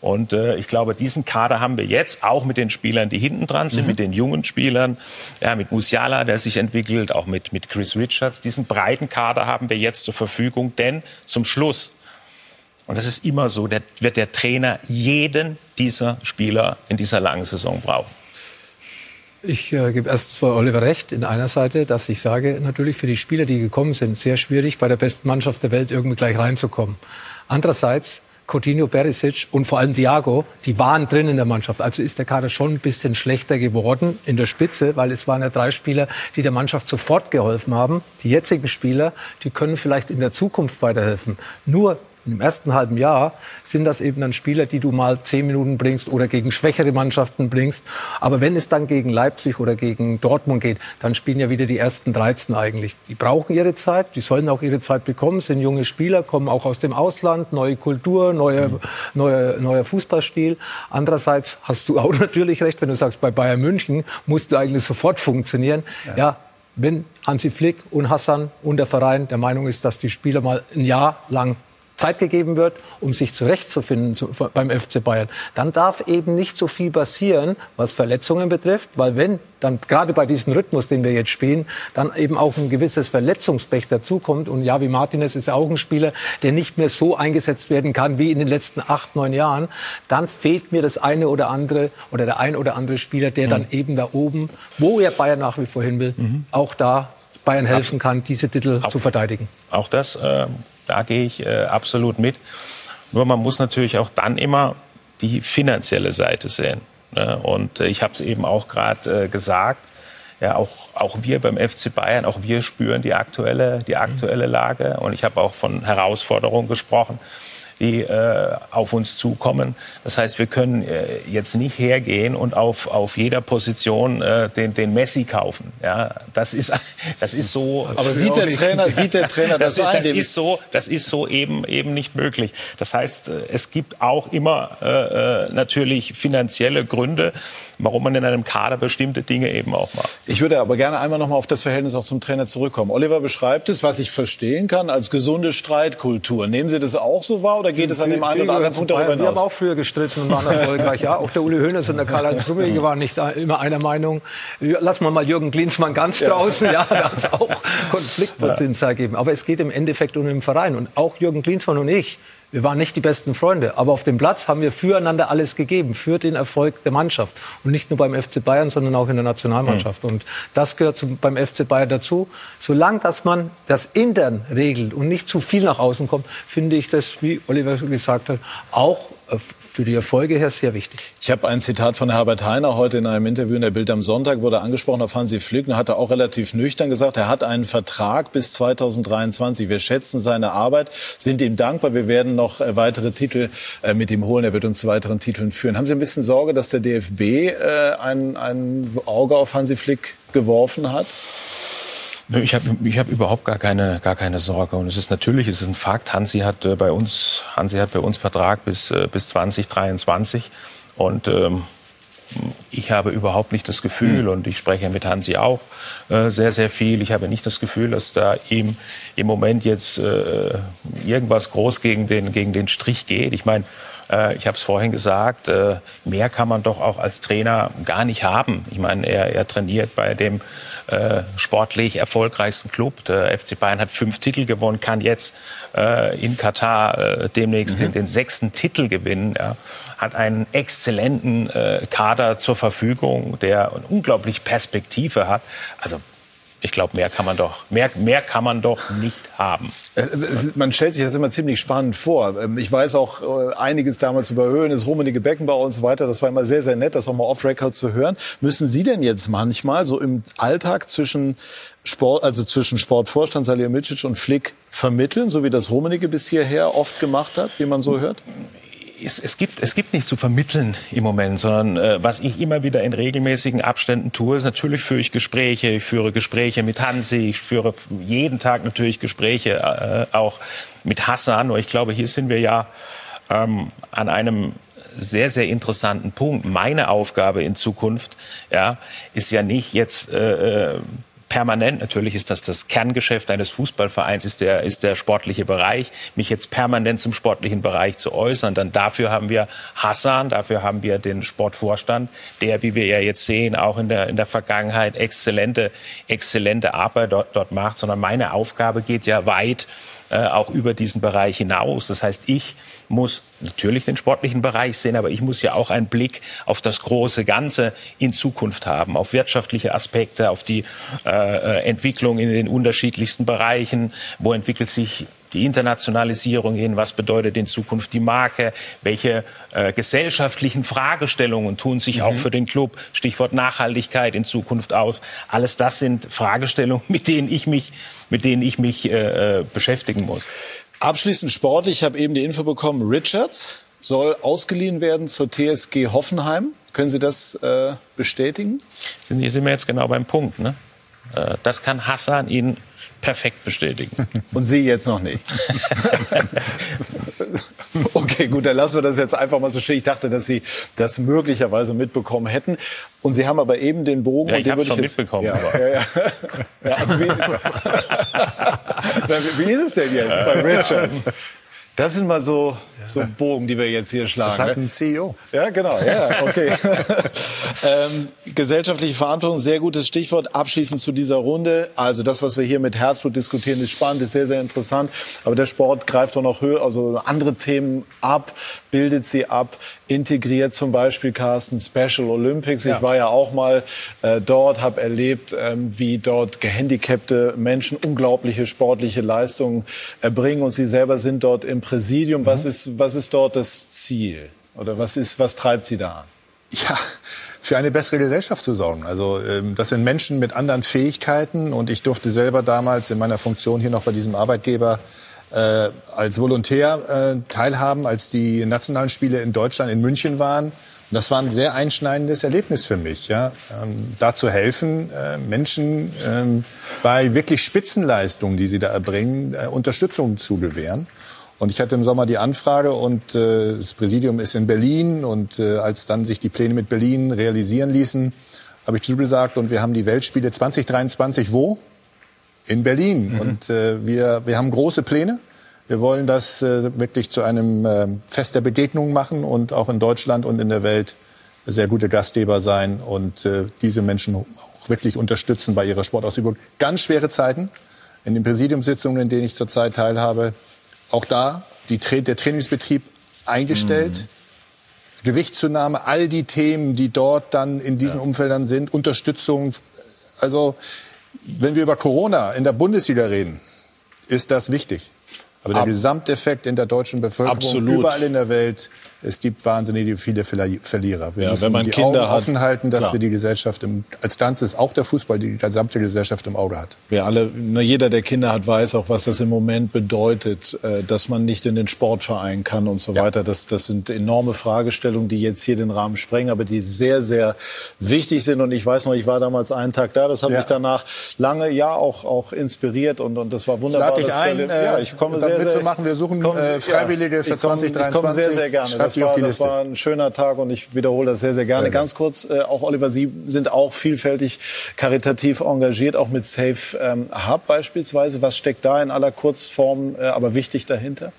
Und äh, ich glaube, diesen Kader haben wir jetzt auch mit den Spielern, die hinten dran sind, mhm. mit den jungen Spielern, ja, mit Musiala, der sich entwickelt, auch mit, mit Chris Richards. Diesen breiten Kader haben wir jetzt zur Verfügung, denn zum Schluss, und das ist immer so, der, wird der Trainer jeden dieser Spieler in dieser langen Saison brauchen. Ich äh, gebe erst für Oliver recht in einer Seite, dass ich sage, natürlich für die Spieler, die gekommen sind, sehr schwierig, bei der besten Mannschaft der Welt irgendwie gleich reinzukommen. Andererseits Coutinho, Perisic und vor allem Thiago, die waren drin in der Mannschaft. Also ist der Kader schon ein bisschen schlechter geworden in der Spitze, weil es waren ja drei Spieler, die der Mannschaft sofort geholfen haben. Die jetzigen Spieler, die können vielleicht in der Zukunft weiterhelfen. Nur im ersten halben Jahr sind das eben dann Spieler, die du mal zehn Minuten bringst oder gegen schwächere Mannschaften bringst. Aber wenn es dann gegen Leipzig oder gegen Dortmund geht, dann spielen ja wieder die ersten 13 eigentlich. Die brauchen ihre Zeit, die sollen auch ihre Zeit bekommen, sind junge Spieler, kommen auch aus dem Ausland, neue Kultur, neue, mhm. neue, neuer Fußballstil. Andererseits hast du auch <laughs> natürlich recht, wenn du sagst, bei Bayern München musst du eigentlich sofort funktionieren. ja, ja wenn Hansi Flick und Hassan und der Verein der Meinung ist, dass die Spieler mal ein Jahr lang Zeit gegeben wird, um sich zurechtzufinden beim FC Bayern, dann darf eben nicht so viel passieren, was Verletzungen betrifft, weil wenn dann gerade bei diesem Rhythmus, den wir jetzt spielen, dann eben auch ein gewisses Verletzungspech dazukommt. Und Javi Martinez ist ja auch ein Spieler, der nicht mehr so eingesetzt werden kann wie in den letzten acht, neun Jahren. Dann fehlt mir das eine oder andere oder der ein oder andere Spieler, der mhm. dann eben da oben, wo er Bayern nach wie vor hin will, mhm. auch da Bayern helfen kann, diese Titel auch, zu verteidigen. Auch das äh, da gehe ich äh, absolut mit. Nur man muss natürlich auch dann immer die finanzielle Seite sehen. Ne? Und äh, ich habe es eben auch gerade äh, gesagt, ja, auch, auch wir beim FC Bayern, auch wir spüren die aktuelle, die aktuelle Lage. Und ich habe auch von Herausforderungen gesprochen die äh, auf uns zukommen. Das heißt, wir können äh, jetzt nicht hergehen und auf, auf jeder Position äh, den, den Messi kaufen. Ja, das ist, <laughs> das ist so. Aber sieht der Trainer, sieht der <laughs> Trainer das, das? Das ist so, das ist so eben, eben nicht möglich. Das heißt, äh, es gibt auch immer äh, äh, natürlich finanzielle Gründe, warum man in einem Kader bestimmte Dinge eben auch macht. Ich würde aber gerne einmal noch mal auf das Verhältnis auch zum Trainer zurückkommen. Oliver beschreibt es, was ich verstehen kann, als gesunde Streitkultur. Nehmen Sie das auch so wahr oder geht es an dem einen oder anderen Punkt darüber hinaus? Wir haben auch früher gestritten und waren erfolgreich. Ja, auch der Uli Hoeneß und der Karl-Heinz Rummenigge waren nicht immer einer Meinung. Lassen wir mal Jürgen Klinsmann ganz draußen. Ja, <laughs> da hat es auch Konfliktpotenzial gegeben. Aber es geht im Endeffekt um den Verein. Und auch Jürgen Klinsmann und ich, wir waren nicht die besten Freunde, aber auf dem Platz haben wir füreinander alles gegeben, für den Erfolg der Mannschaft. Und nicht nur beim FC Bayern, sondern auch in der Nationalmannschaft. Mhm. Und das gehört zum, beim FC Bayern dazu. Solange dass man das intern regelt und nicht zu viel nach außen kommt, finde ich das, wie Oliver gesagt hat, auch für die Erfolge her sehr wichtig. Ich habe ein Zitat von Herbert Heiner heute in einem Interview in der Bild am Sonntag, wurde angesprochen auf Hansi Flick und hat er auch relativ nüchtern gesagt, er hat einen Vertrag bis 2023. Wir schätzen seine Arbeit, sind ihm dankbar. Wir werden noch äh, weitere Titel äh, mit ihm holen. Er wird uns zu weiteren Titeln führen. Haben Sie ein bisschen Sorge, dass der DFB äh, ein, ein Auge auf Hansi Flick geworfen hat? Ich habe ich hab überhaupt gar keine, gar keine Sorge. Und es ist natürlich, es ist ein Fakt. Hansi hat äh, bei uns, Hansi hat bei uns Vertrag bis, äh, bis 2023. Und ähm, ich habe überhaupt nicht das Gefühl, mhm. und ich spreche mit Hansi auch äh, sehr, sehr viel, ich habe nicht das Gefühl, dass da ihm im Moment jetzt äh, irgendwas groß gegen den, gegen den Strich geht. Ich meine, äh, ich habe es vorhin gesagt, äh, mehr kann man doch auch als Trainer gar nicht haben. Ich meine, er, er trainiert bei dem äh, sportlich erfolgreichsten Club. Der FC Bayern hat fünf Titel gewonnen, kann jetzt in Katar demnächst mhm. den, den, sechsten Titel gewinnen. Ja. Hat einen exzellenten Kader zur Verfügung, der eine unglaublich Perspektive hat. Also ich glaube, mehr kann man doch, mehr, mehr kann man doch nicht haben. Äh, man stellt sich das immer ziemlich spannend vor. Ähm, ich weiß auch äh, einiges damals über Höhen, das Rummenige Beckenbauer und so weiter. Das war immer sehr, sehr nett, das auch mal off-Record zu hören. Müssen Sie denn jetzt manchmal so im Alltag zwischen Sport, also zwischen Sportvorstand Salihamidzic und Flick vermitteln, so wie das Rummenige bis hierher oft gemacht hat, wie man so hört? Es, es, gibt, es gibt nichts zu vermitteln im Moment, sondern äh, was ich immer wieder in regelmäßigen Abständen tue, ist natürlich führe ich Gespräche. Ich führe Gespräche mit Hansi, ich führe jeden Tag natürlich Gespräche äh, auch mit Hassan. Und ich glaube, hier sind wir ja ähm, an einem sehr, sehr interessanten Punkt. Meine Aufgabe in Zukunft ja, ist ja nicht jetzt äh, äh permanent, natürlich ist das das Kerngeschäft eines Fußballvereins, ist der, ist der sportliche Bereich, mich jetzt permanent zum sportlichen Bereich zu äußern. Dann dafür haben wir Hassan, dafür haben wir den Sportvorstand, der, wie wir ja jetzt sehen, auch in der, in der Vergangenheit exzellente, exzellente Arbeit dort, dort macht, sondern meine Aufgabe geht ja weit äh, auch über diesen Bereich hinaus. Das heißt, ich muss natürlich den sportlichen Bereich sehen, aber ich muss ja auch einen Blick auf das große Ganze in Zukunft haben, auf wirtschaftliche Aspekte, auf die äh, äh Entwicklung in den unterschiedlichsten Bereichen. Wo entwickelt sich die Internationalisierung hin, was bedeutet in Zukunft die Marke, welche äh, gesellschaftlichen Fragestellungen tun sich mhm. auch für den Club, Stichwort Nachhaltigkeit in Zukunft aus. Alles das sind Fragestellungen, mit denen ich mich mit denen ich mich äh, äh, beschäftigen muss. Abschließend sportlich, ich habe eben die Info bekommen, Richards soll ausgeliehen werden zur TSG Hoffenheim. Können Sie das äh, bestätigen? Hier sind wir jetzt genau beim Punkt. Ne? Äh, das kann Hassan Ihnen perfekt bestätigen. <laughs> Und Sie jetzt noch nicht. <laughs> okay, gut, dann lassen wir das jetzt einfach mal so stehen. Ich dachte, dass Sie das möglicherweise mitbekommen hätten. Und Sie haben aber eben den Bogen. Ja, ich habe schon jetzt, mitbekommen. Ja, ja, ja. ja also wie, <laughs> wie ist es denn jetzt bei Richards? Das sind mal so, so Bogen, die wir jetzt hier schlagen. Das hat ne? ein CEO. Ja, genau. Ja, okay. <laughs> ähm, gesellschaftliche Verantwortung, sehr gutes Stichwort. Abschließend zu dieser Runde. Also das, was wir hier mit Herzblut diskutieren, ist spannend, ist sehr, sehr interessant. Aber der Sport greift doch noch höher, also andere Themen ab, bildet sie ab, integriert zum Beispiel Carsten Special Olympics. Ja. Ich war ja auch mal äh, dort, habe erlebt, ähm, wie dort gehandicapte Menschen unglaubliche sportliche Leistungen erbringen und sie selber sind dort im Präsidium. Mhm. Was ist, was ist dort das Ziel? Oder was ist, was treibt Sie da an? Ja, für eine bessere Gesellschaft zu sorgen. Also ähm, das sind Menschen mit anderen Fähigkeiten und ich durfte selber damals in meiner Funktion hier noch bei diesem Arbeitgeber äh, als Volontär äh, teilhaben, als die nationalen Spiele in Deutschland in München waren. Und das war ein sehr einschneidendes Erlebnis für mich, ja, ähm, da zu helfen, äh, Menschen ähm, bei wirklich Spitzenleistungen, die sie da erbringen, äh, Unterstützung zu gewähren. Und ich hatte im Sommer die Anfrage und äh, das Präsidium ist in Berlin und äh, als dann sich die Pläne mit Berlin realisieren ließen, habe ich zugesagt und wir haben die Weltspiele 2023 wo? In Berlin. Mhm. Und äh, wir, wir haben große Pläne. Wir wollen das äh, wirklich zu einem äh, Fest der Begegnung machen und auch in Deutschland und in der Welt sehr gute Gastgeber sein und äh, diese Menschen auch wirklich unterstützen bei ihrer Sportausübung. Ganz schwere Zeiten. In den Präsidiumssitzungen, in denen ich zurzeit teilhabe, auch da die, der Trainingsbetrieb eingestellt. Mhm. Gewichtszunahme, all die Themen, die dort dann in diesen ja. Umfeldern sind, Unterstützung. Also, wenn wir über Corona in der Bundesliga reden, ist das wichtig. Aber der Ab Gesamteffekt in der deutschen Bevölkerung, Absolut. überall in der Welt, es gibt wahnsinnig viele Verlierer. Wir ja, müssen wenn man die Kinder Augen hat, offen halten, dass klar. wir die Gesellschaft im, als Ganzes, auch der Fußball, die gesamte Gesellschaft im Auge hat. Wir alle, nur jeder, der Kinder hat, weiß auch, was das im Moment bedeutet, äh, dass man nicht in den Sportverein kann und so ja. weiter. Das, das sind enorme Fragestellungen, die jetzt hier den Rahmen sprengen, aber die sehr, sehr wichtig sind. Und ich weiß noch, ich war damals einen Tag da. Das hat ja. mich danach lange, ja, auch, auch inspiriert und, und das war wunderbar. Ich lade dich ein, ja, ich komme sehr, sehr, mitzumachen. Wir suchen äh, Freiwillige für 2023. Ich komme sehr, sehr gerne das, war, das war ein schöner Tag und ich wiederhole das sehr, sehr gerne. Sehr Ganz kurz, äh, auch Oliver, Sie sind auch vielfältig karitativ engagiert, auch mit Safe ähm, Hub beispielsweise. Was steckt da in aller Kurzform, äh, aber wichtig dahinter?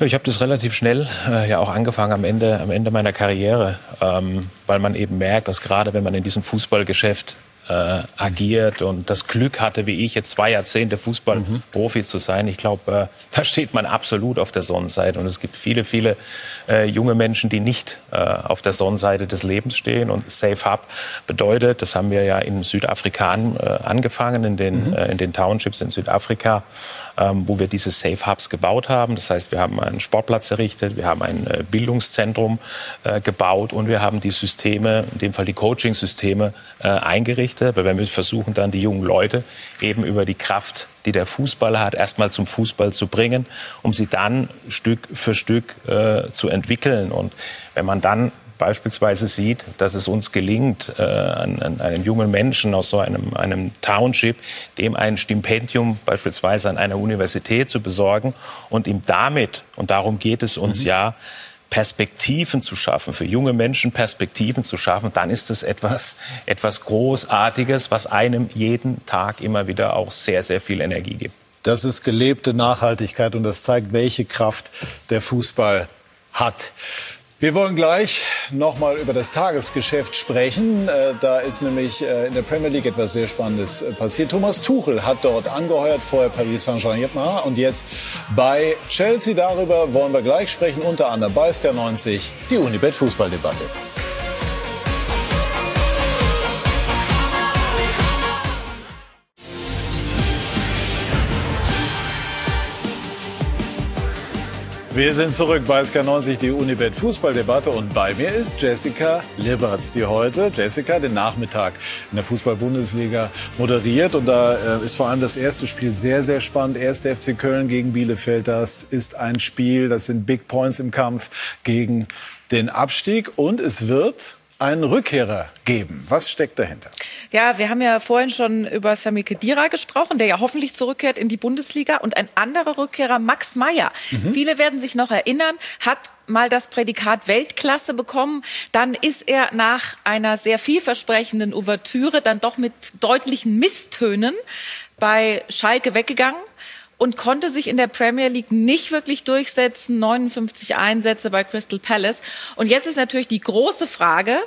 Ja, ich habe das relativ schnell äh, ja auch angefangen am Ende, am Ende meiner Karriere, ähm, weil man eben merkt, dass gerade wenn man in diesem Fußballgeschäft äh, agiert und das Glück hatte, wie ich, jetzt zwei Jahrzehnte Fußballprofi mhm. zu sein. Ich glaube, äh, <laughs> da steht man absolut auf der Sonnenseite. Und es gibt viele, viele äh, junge Menschen, die nicht äh, auf der Sonnenseite des Lebens stehen. Und Safe Hub bedeutet, das haben wir ja in Südafrika an, äh, angefangen, in den, mhm. Äh, in den Townships in Südafrika, ähm, wo wir diese Safe Hubs gebaut haben. Das heißt, wir haben einen Sportplatz errichtet, wir haben ein Bildungszentrum gebaut und wir haben die Systeme, in dem Fall die Coaching-Systeme eingerichtet Geschichte, weil wir versuchen dann die jungen Leute eben über die Kraft, die der Fußball hat, erstmal zum Fußball zu bringen, um sie dann Stück für Stück äh, zu entwickeln. Und wenn man dann beispielsweise sieht, dass es uns gelingt, äh, an, an einem jungen Menschen aus so einem, einem Township, dem ein Stipendium beispielsweise an einer Universität zu besorgen und ihm damit, und darum geht es uns mhm. ja, Perspektiven zu schaffen, für junge Menschen Perspektiven zu schaffen, dann ist es etwas, etwas Großartiges, was einem jeden Tag immer wieder auch sehr, sehr viel Energie gibt. Das ist gelebte Nachhaltigkeit und das zeigt, welche Kraft der Fußball hat. Wir wollen gleich noch mal über das Tagesgeschäft sprechen. Äh, da ist nämlich äh, in der Premier League etwas sehr Spannendes äh, passiert. Thomas Tuchel hat dort angeheuert, vorher Paris Saint-Germain und jetzt bei Chelsea. Darüber wollen wir gleich sprechen, unter anderem bei SK90, die Unibet Fußballdebatte. Wir sind zurück bei SK90, die Unibet Fußballdebatte. Und bei mir ist Jessica Liberts, die heute, Jessica, den Nachmittag in der Fußball-Bundesliga moderiert. Und da äh, ist vor allem das erste Spiel sehr, sehr spannend. Erste FC Köln gegen Bielefeld, das ist ein Spiel, das sind Big Points im Kampf gegen den Abstieg. Und es wird einen Rückkehrer geben. Was steckt dahinter? Ja, wir haben ja vorhin schon über Sami Khedira gesprochen, der ja hoffentlich zurückkehrt in die Bundesliga. Und ein anderer Rückkehrer, Max Meyer. Mhm. Viele werden sich noch erinnern, hat mal das Prädikat Weltklasse bekommen. Dann ist er nach einer sehr vielversprechenden Ouvertüre dann doch mit deutlichen Misstönen bei Schalke weggegangen und konnte sich in der Premier League nicht wirklich durchsetzen. 59 Einsätze bei Crystal Palace. Und jetzt ist natürlich die große Frage,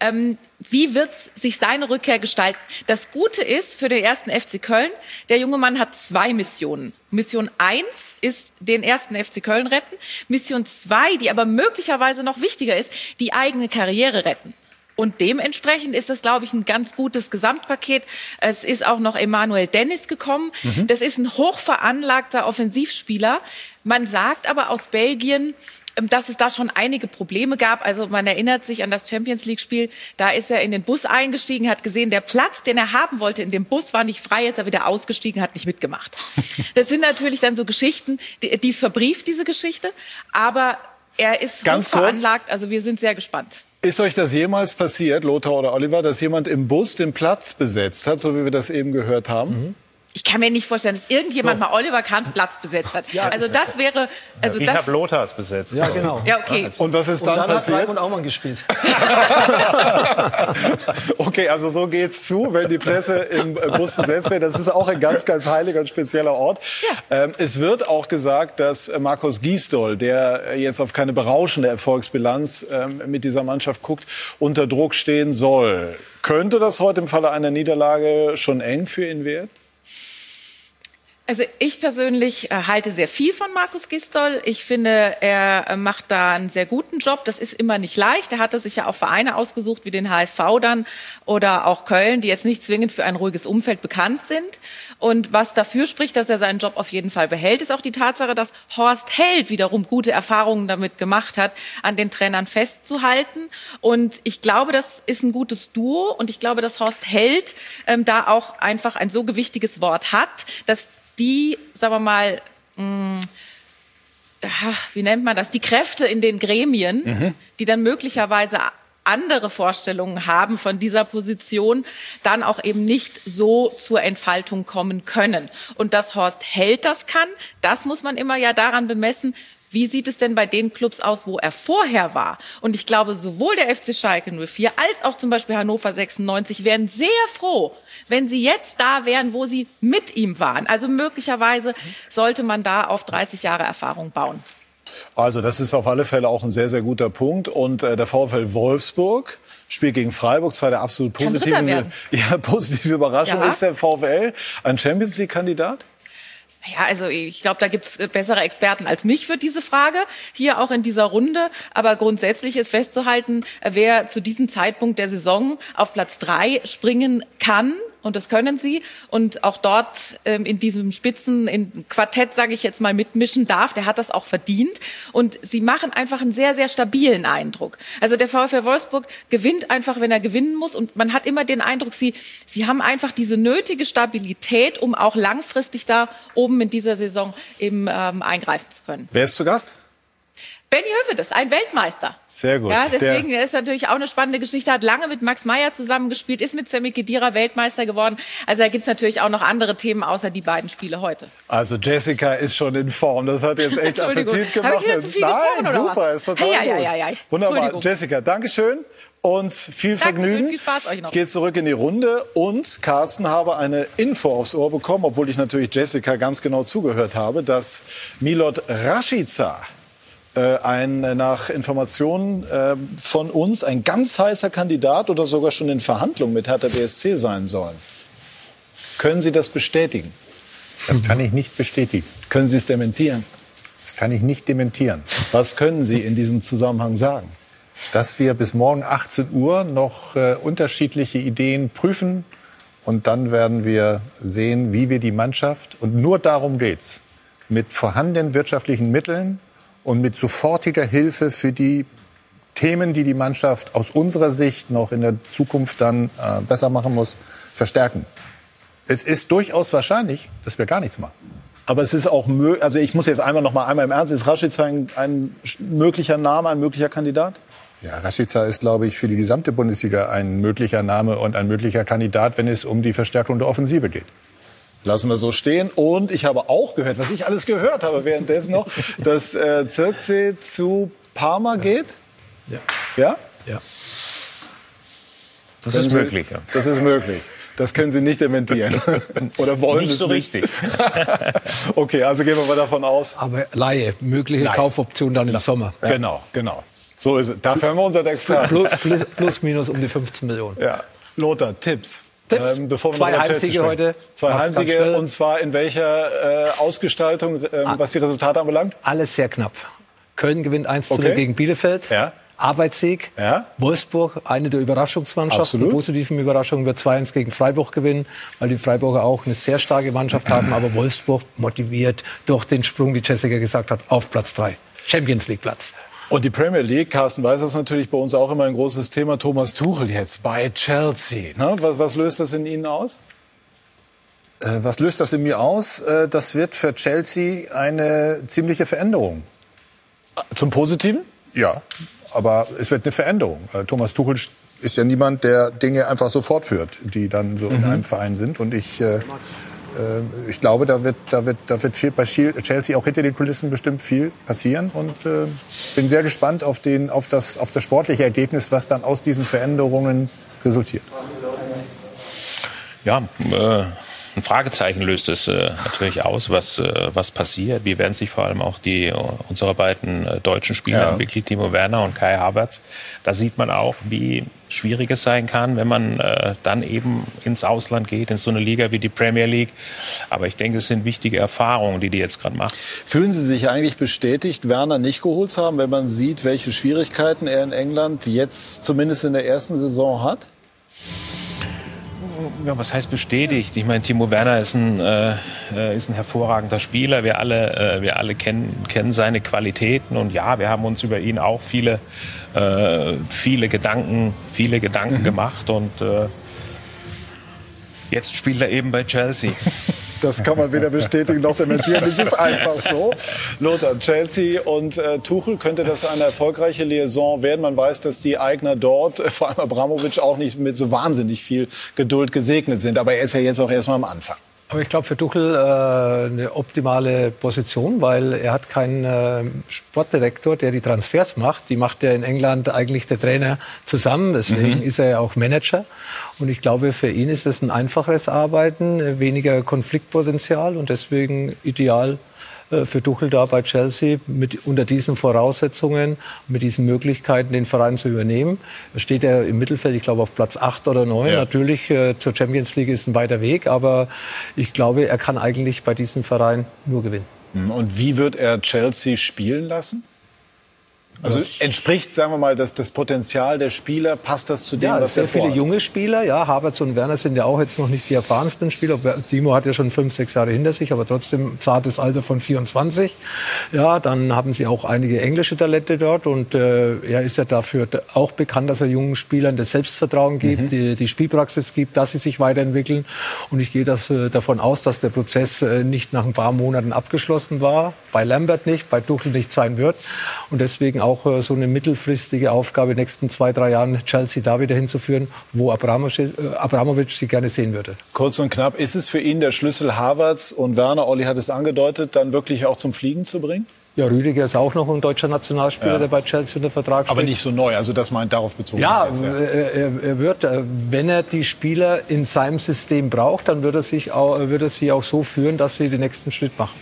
ähm, wie wird sich seine Rückkehr gestalten? Das Gute ist für den ersten FC Köln, der junge Mann hat zwei Missionen. Mission eins ist den ersten FC Köln retten. Mission zwei, die aber möglicherweise noch wichtiger ist, die eigene Karriere retten. Und dementsprechend ist das, glaube ich, ein ganz gutes Gesamtpaket. Es ist auch noch Emanuel Dennis gekommen. Mhm. Das ist ein hochveranlagter Offensivspieler. Man sagt aber aus Belgien, ähm, dass es da schon einige Probleme gab. Also man erinnert sich an das Champions League Spiel. Da ist er in den Bus eingestiegen, hat gesehen, der Platz, den er haben wollte in dem Bus, war nicht frei. Jetzt ist er wieder ausgestiegen, hat nicht mitgemacht. <laughs> Das sind natürlich dann so Geschichten, die, die ist verbrieft, diese Geschichte. Aber er ist Ganz hochveranlagt. Also wir sind sehr gespannt. Ist euch das jemals passiert, Lothar oder Oliver, dass jemand im Bus den Platz besetzt hat, so wie wir das eben gehört haben? Mhm ich kann mir nicht vorstellen, dass irgendjemand so. mal Oliver Kahns Platz besetzt hat. Ja. Also das wäre. Also ich das habe Lothars besetzt. Ja, genau. Ja, okay. Und was ist dann, und dann passiert? hat Raimund Aumann gespielt. <laughs> okay, also so geht's zu, wenn die Presse im Bus besetzt wird. Das ist auch ein ganz, ganz heiliger und spezieller Ort. Ja. Ähm, es wird auch gesagt, dass Markus Giesdoll, der jetzt auf keine berauschende Erfolgsbilanz ähm, mit dieser Mannschaft guckt, unter Druck stehen soll. Könnte das heute im Falle einer Niederlage schon eng für ihn werden? Also ich persönlich äh, halte sehr viel von Markus Gistol. Ich finde, er äh, macht da einen sehr guten Job. Das ist immer nicht leicht. Er hatte sich ja auch Vereine ausgesucht wie den HSV dann oder auch Köln, die jetzt nicht zwingend für ein ruhiges Umfeld bekannt sind. Und was dafür spricht, dass er seinen Job auf jeden Fall behält, ist auch die Tatsache, dass Horst Held wiederum gute Erfahrungen damit gemacht hat, an den Trainern festzuhalten. Und ich glaube, das ist ein gutes Duo. Und ich glaube, dass Horst Held ähm, da auch einfach ein so gewichtiges Wort hat, dass die, sagen wir mal, mh, mm, wie nennt man das, die Kräfte in den Gremien, mhm. die dann möglicherweise andere Vorstellungen haben von dieser Position, dann auch eben nicht so zur Entfaltung kommen können. Und dass Horst Held das kann, das muss man immer ja daran bemessen, wie sieht es denn bei den Clubs aus, wo er vorher war? Und ich glaube, sowohl der FC Schalke 04 als auch zum Beispiel Hannover 96 wären sehr froh, wenn sie jetzt da wären, wo sie mit ihm waren. Also möglicherweise sollte man da auf 30 Jahre Erfahrung bauen. Also das ist auf alle Fälle auch ein sehr, sehr guter Punkt. Und äh, der VfL Wolfsburg spielt gegen Freiburg, zwar der absolut positive, <laughs> ja, positive Überraschung. Ja. Ist der VfL ein Champions League-Kandidat? Ja, also ich glaube, da gibt's bessere Experten als mich für diese Frage, hier auch in dieser Runde. Aber grundsätzlich ist festzuhalten, wer zu diesem Zeitpunkt der Saison auf Platz drei springen kann, und das können sie. Und auch dort ähm, in diesem Spitzen, in Quartett, sage ich jetzt mal, mitmischen darf. Der hat das auch verdient. Und sie machen einfach einen sehr, sehr stabilen Eindruck. Also der VfL Wolfsburg gewinnt einfach, wenn er gewinnen muss. Und man hat immer den Eindruck, sie, sie haben einfach diese nötige Stabilität, um auch langfristig da oben in dieser Saison eben ähm, eingreifen zu können. Wer ist zu Gast? Benny Hövedes, ein Weltmeister. Sehr gut. Ja, deswegen Der ist natürlich auch eine spannende Geschichte. Hat lange mit Max Meyer zusammengespielt, ist mit Sammy Kedira Weltmeister geworden. Also da gibt's natürlich auch noch andere Themen außer die beiden Spiele heute. Also Jessica ist schon in Form. Das hat jetzt echt <laughs> Appetit gemacht. Viel Nein, super, ist total ja, gut. Ja, ja, ja. Wunderbar. Jessica, Dankeschön und viel Vergnügen. Viel Spaß euch noch. Ich gehe zurück in die Runde und Carsten habe eine Info aufs Ohr bekommen, obwohl ich natürlich Jessica ganz genau zugehört habe, dass Milot Rashica ein nach Informationen äh, von uns ein ganz heißer Kandidat oder sogar schon in Verhandlungen mit Hertha BSC sein soll. Können Sie das bestätigen? Das kann ich nicht bestätigen. Können Sie es dementieren? Das kann ich nicht dementieren. Was können Sie in diesem Zusammenhang sagen? Dass wir bis morgen 18 Uhr noch äh, unterschiedliche Ideen prüfen und dann werden wir sehen, wie wir die Mannschaft, und nur darum geht's, mit vorhandenen wirtschaftlichen Mitteln und mit sofortiger Hilfe für die Themen, die die Mannschaft aus unserer Sicht noch in der Zukunft dann äh, besser machen muss, verstärken. Es ist durchaus wahrscheinlich, dass wir gar nichts machen. Aber es ist auch möglich, also ich muss jetzt einmal noch mal einmal im Ernst, ist Rashica ein, ein möglicher Name, ein möglicher Kandidat? Ja, Rashica ist, glaube ich, für die gesamte Bundesliga ein möglicher Name und ein möglicher Kandidat, wenn es um die Verstärkung der Offensive geht. Lassen wir so stehen. Und ich habe auch gehört, was ich alles gehört habe währenddessen noch, <laughs> dass äh, Zirkzee zu Parma geht. Ja. Ja? Ja. Das ist möglich. Ja. Das ist möglich. Das können Sie nicht dementieren. <laughs> Oder wollen Nicht es so nicht? richtig. <laughs> okay, also gehen wir mal davon aus. Aber Laie, mögliche Laie. Kaufoption dann im Sommer. Genau, genau. So ist es. Dafür haben wir unseren Experten. Plus, plus, plus minus um die 15 Millionen. Ja. Lothar, Tipps. Tipps? bevor wir Zwei Heimsiege heute. Zwei Heimsiege und zwar in welcher äh, Ausgestaltung, ähm, was die Resultate anbelangt? Alles sehr knapp. Köln gewinnt 1 zu Okay. 0 gegen Bielefeld. Ja. Arbeitssieg. Ja. Wolfsburg, eine der Überraschungsmannschaften, Absolut. positiven Überraschungen, wird 2-1 gegen Freiburg gewinnen, weil die Freiburger auch eine sehr starke Mannschaft haben. Aber Wolfsburg motiviert durch den Sprung, wie Jessica gesagt hat, auf Platz 3. Champions League Platz. Und die Premier League, Carsten Weiß ist natürlich bei uns auch immer ein großes Thema. Thomas Tuchel jetzt bei Chelsea. Ne? Was, was löst das in Ihnen aus? Äh, was löst das in mir aus? Äh, das wird für Chelsea eine ziemliche Veränderung. Zum Positiven? Ja, aber es wird eine Veränderung. Äh, Thomas Tuchel ist ja niemand, der Dinge einfach so fortführt, die dann so in einem Verein sind. Und ich, ich glaube, da wird, da, wird, da wird viel bei Chelsea auch hinter den Kulissen bestimmt viel passieren. Und äh, bin sehr gespannt auf, den, auf, das, auf das sportliche Ergebnis, was dann aus diesen Veränderungen resultiert. Ja, äh, ein Fragezeichen löst es äh, natürlich aus, was, äh, was passiert. Wie werden sich vor allem auch die unsere beiden äh, deutschen Spieler Ja. entwickelt, Timo Werner und Kai Havertz. Da sieht man auch, wie schwierig es sein kann, wenn man äh, dann eben ins Ausland geht, in so eine Liga wie die Premier League. Aber ich denke, es sind wichtige Erfahrungen, die die jetzt gerade macht. Fühlen Sie sich eigentlich bestätigt, Werner nicht geholt zu haben, wenn man sieht, welche Schwierigkeiten er in England jetzt zumindest in der ersten Saison hat? Ja, was heißt bestätigt? Ich meine, Timo Werner ist ein, äh, äh, ist ein hervorragender Spieler. Wir alle, äh, wir alle kennen, kennen seine Qualitäten. Und ja, wir haben uns über ihn auch viele, äh, viele Gedanken, viele Gedanken gemacht. Und äh, jetzt spielt er eben bei Chelsea. <laughs> Das kann man weder bestätigen noch dementieren. Es ist einfach so. Lothar, Chelsea und äh, Tuchel, könnte das eine erfolgreiche Liaison werden? Man weiß, dass die Eigner dort, äh, vor allem Abramovic, auch nicht mit so wahnsinnig viel Geduld gesegnet sind. Aber er ist ja jetzt auch erstmal am Anfang. Aber ich glaube für Tuchel äh, eine optimale Position, weil er hat keinen äh, Sportdirektor, der die Transfers macht. Die macht ja in England eigentlich der Trainer zusammen. Deswegen ist er ja auch Manager. Und ich glaube, für ihn ist es ein einfacheres Arbeiten, weniger Konfliktpotenzial und deswegen ideal für Tuchel da bei Chelsea mit unter diesen Voraussetzungen, mit diesen Möglichkeiten den Verein zu übernehmen. Er steht ja im Mittelfeld, ich glaube auf Platz 8 oder 9. Ja. Natürlich äh, zur Champions League ist ein weiter Weg, aber ich glaube, er kann eigentlich bei diesem Verein nur gewinnen. Und wie wird er Chelsea spielen lassen? Also entspricht, sagen wir mal, das, das Potenzial der Spieler, passt das zu dem, ja, was sehr viele junge Spieler. Ja, Havertz und Werner sind ja auch jetzt noch nicht die erfahrensten Spieler. Timo hat ja schon fünf, sechs Jahre hinter sich, aber trotzdem zartes Alter von 24. Ja, dann haben sie auch einige englische Talente dort und äh, er ist ja dafür auch bekannt, dass er jungen Spielern das Selbstvertrauen gibt, Mhm. die, die Spielpraxis gibt, dass sie sich weiterentwickeln. Und ich gehe das, äh, davon aus, dass der Prozess äh, nicht nach ein paar Monaten abgeschlossen war. Bei Lambert nicht, bei Tuchel nicht sein wird. Und deswegen auch äh, so eine mittelfristige Aufgabe in den nächsten zwei, drei Jahren Chelsea da wieder hinzuführen, wo Abramovic, äh, Abramovic sie gerne sehen würde. Kurz und knapp, ist es für ihn der Schlüssel Havertz und Werner, Olli hat es angedeutet, dann wirklich auch zum Fliegen zu bringen? Ja, Rüdiger ist auch noch ein deutscher Nationalspieler, Ja. der bei Chelsea unter Vertrag steht. Aber nicht so neu, also das meint darauf bezogen. Ja, ist jetzt, er, er, er wird, äh, wenn er die Spieler in seinem System braucht, dann wird er, sich auch, wird er sie auch so führen, dass sie den nächsten Schritt machen.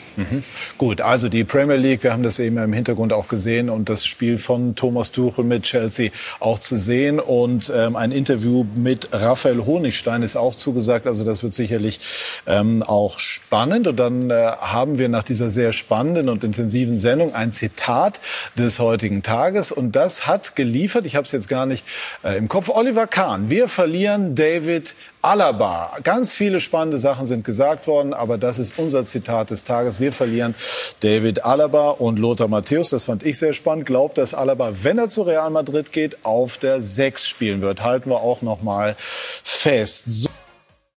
Gut, also die Premier League, wir haben das eben im Hintergrund auch gesehen und das Spiel von Thomas Tuchel mit Chelsea auch zu sehen und ähm, ein Interview mit Raphael Honigstein ist auch zugesagt, also das wird sicherlich ähm, auch spannend und dann äh, haben wir nach dieser sehr spannenden und intensiven Sendung ein Zitat des heutigen Tages und das hat geliefert, ich habe es jetzt gar nicht äh, im Kopf, Oliver Kahn, wir verlieren David Alaba. Ganz viele spannende Sachen sind gesagt worden, aber das ist unser Zitat des Tages. Wir verlieren David Alaba und Lothar Matthäus. Das fand ich sehr spannend. Glaubt, dass Alaba, wenn er zu Real Madrid geht, auf der 6 spielen wird. Halten wir auch noch mal fest. So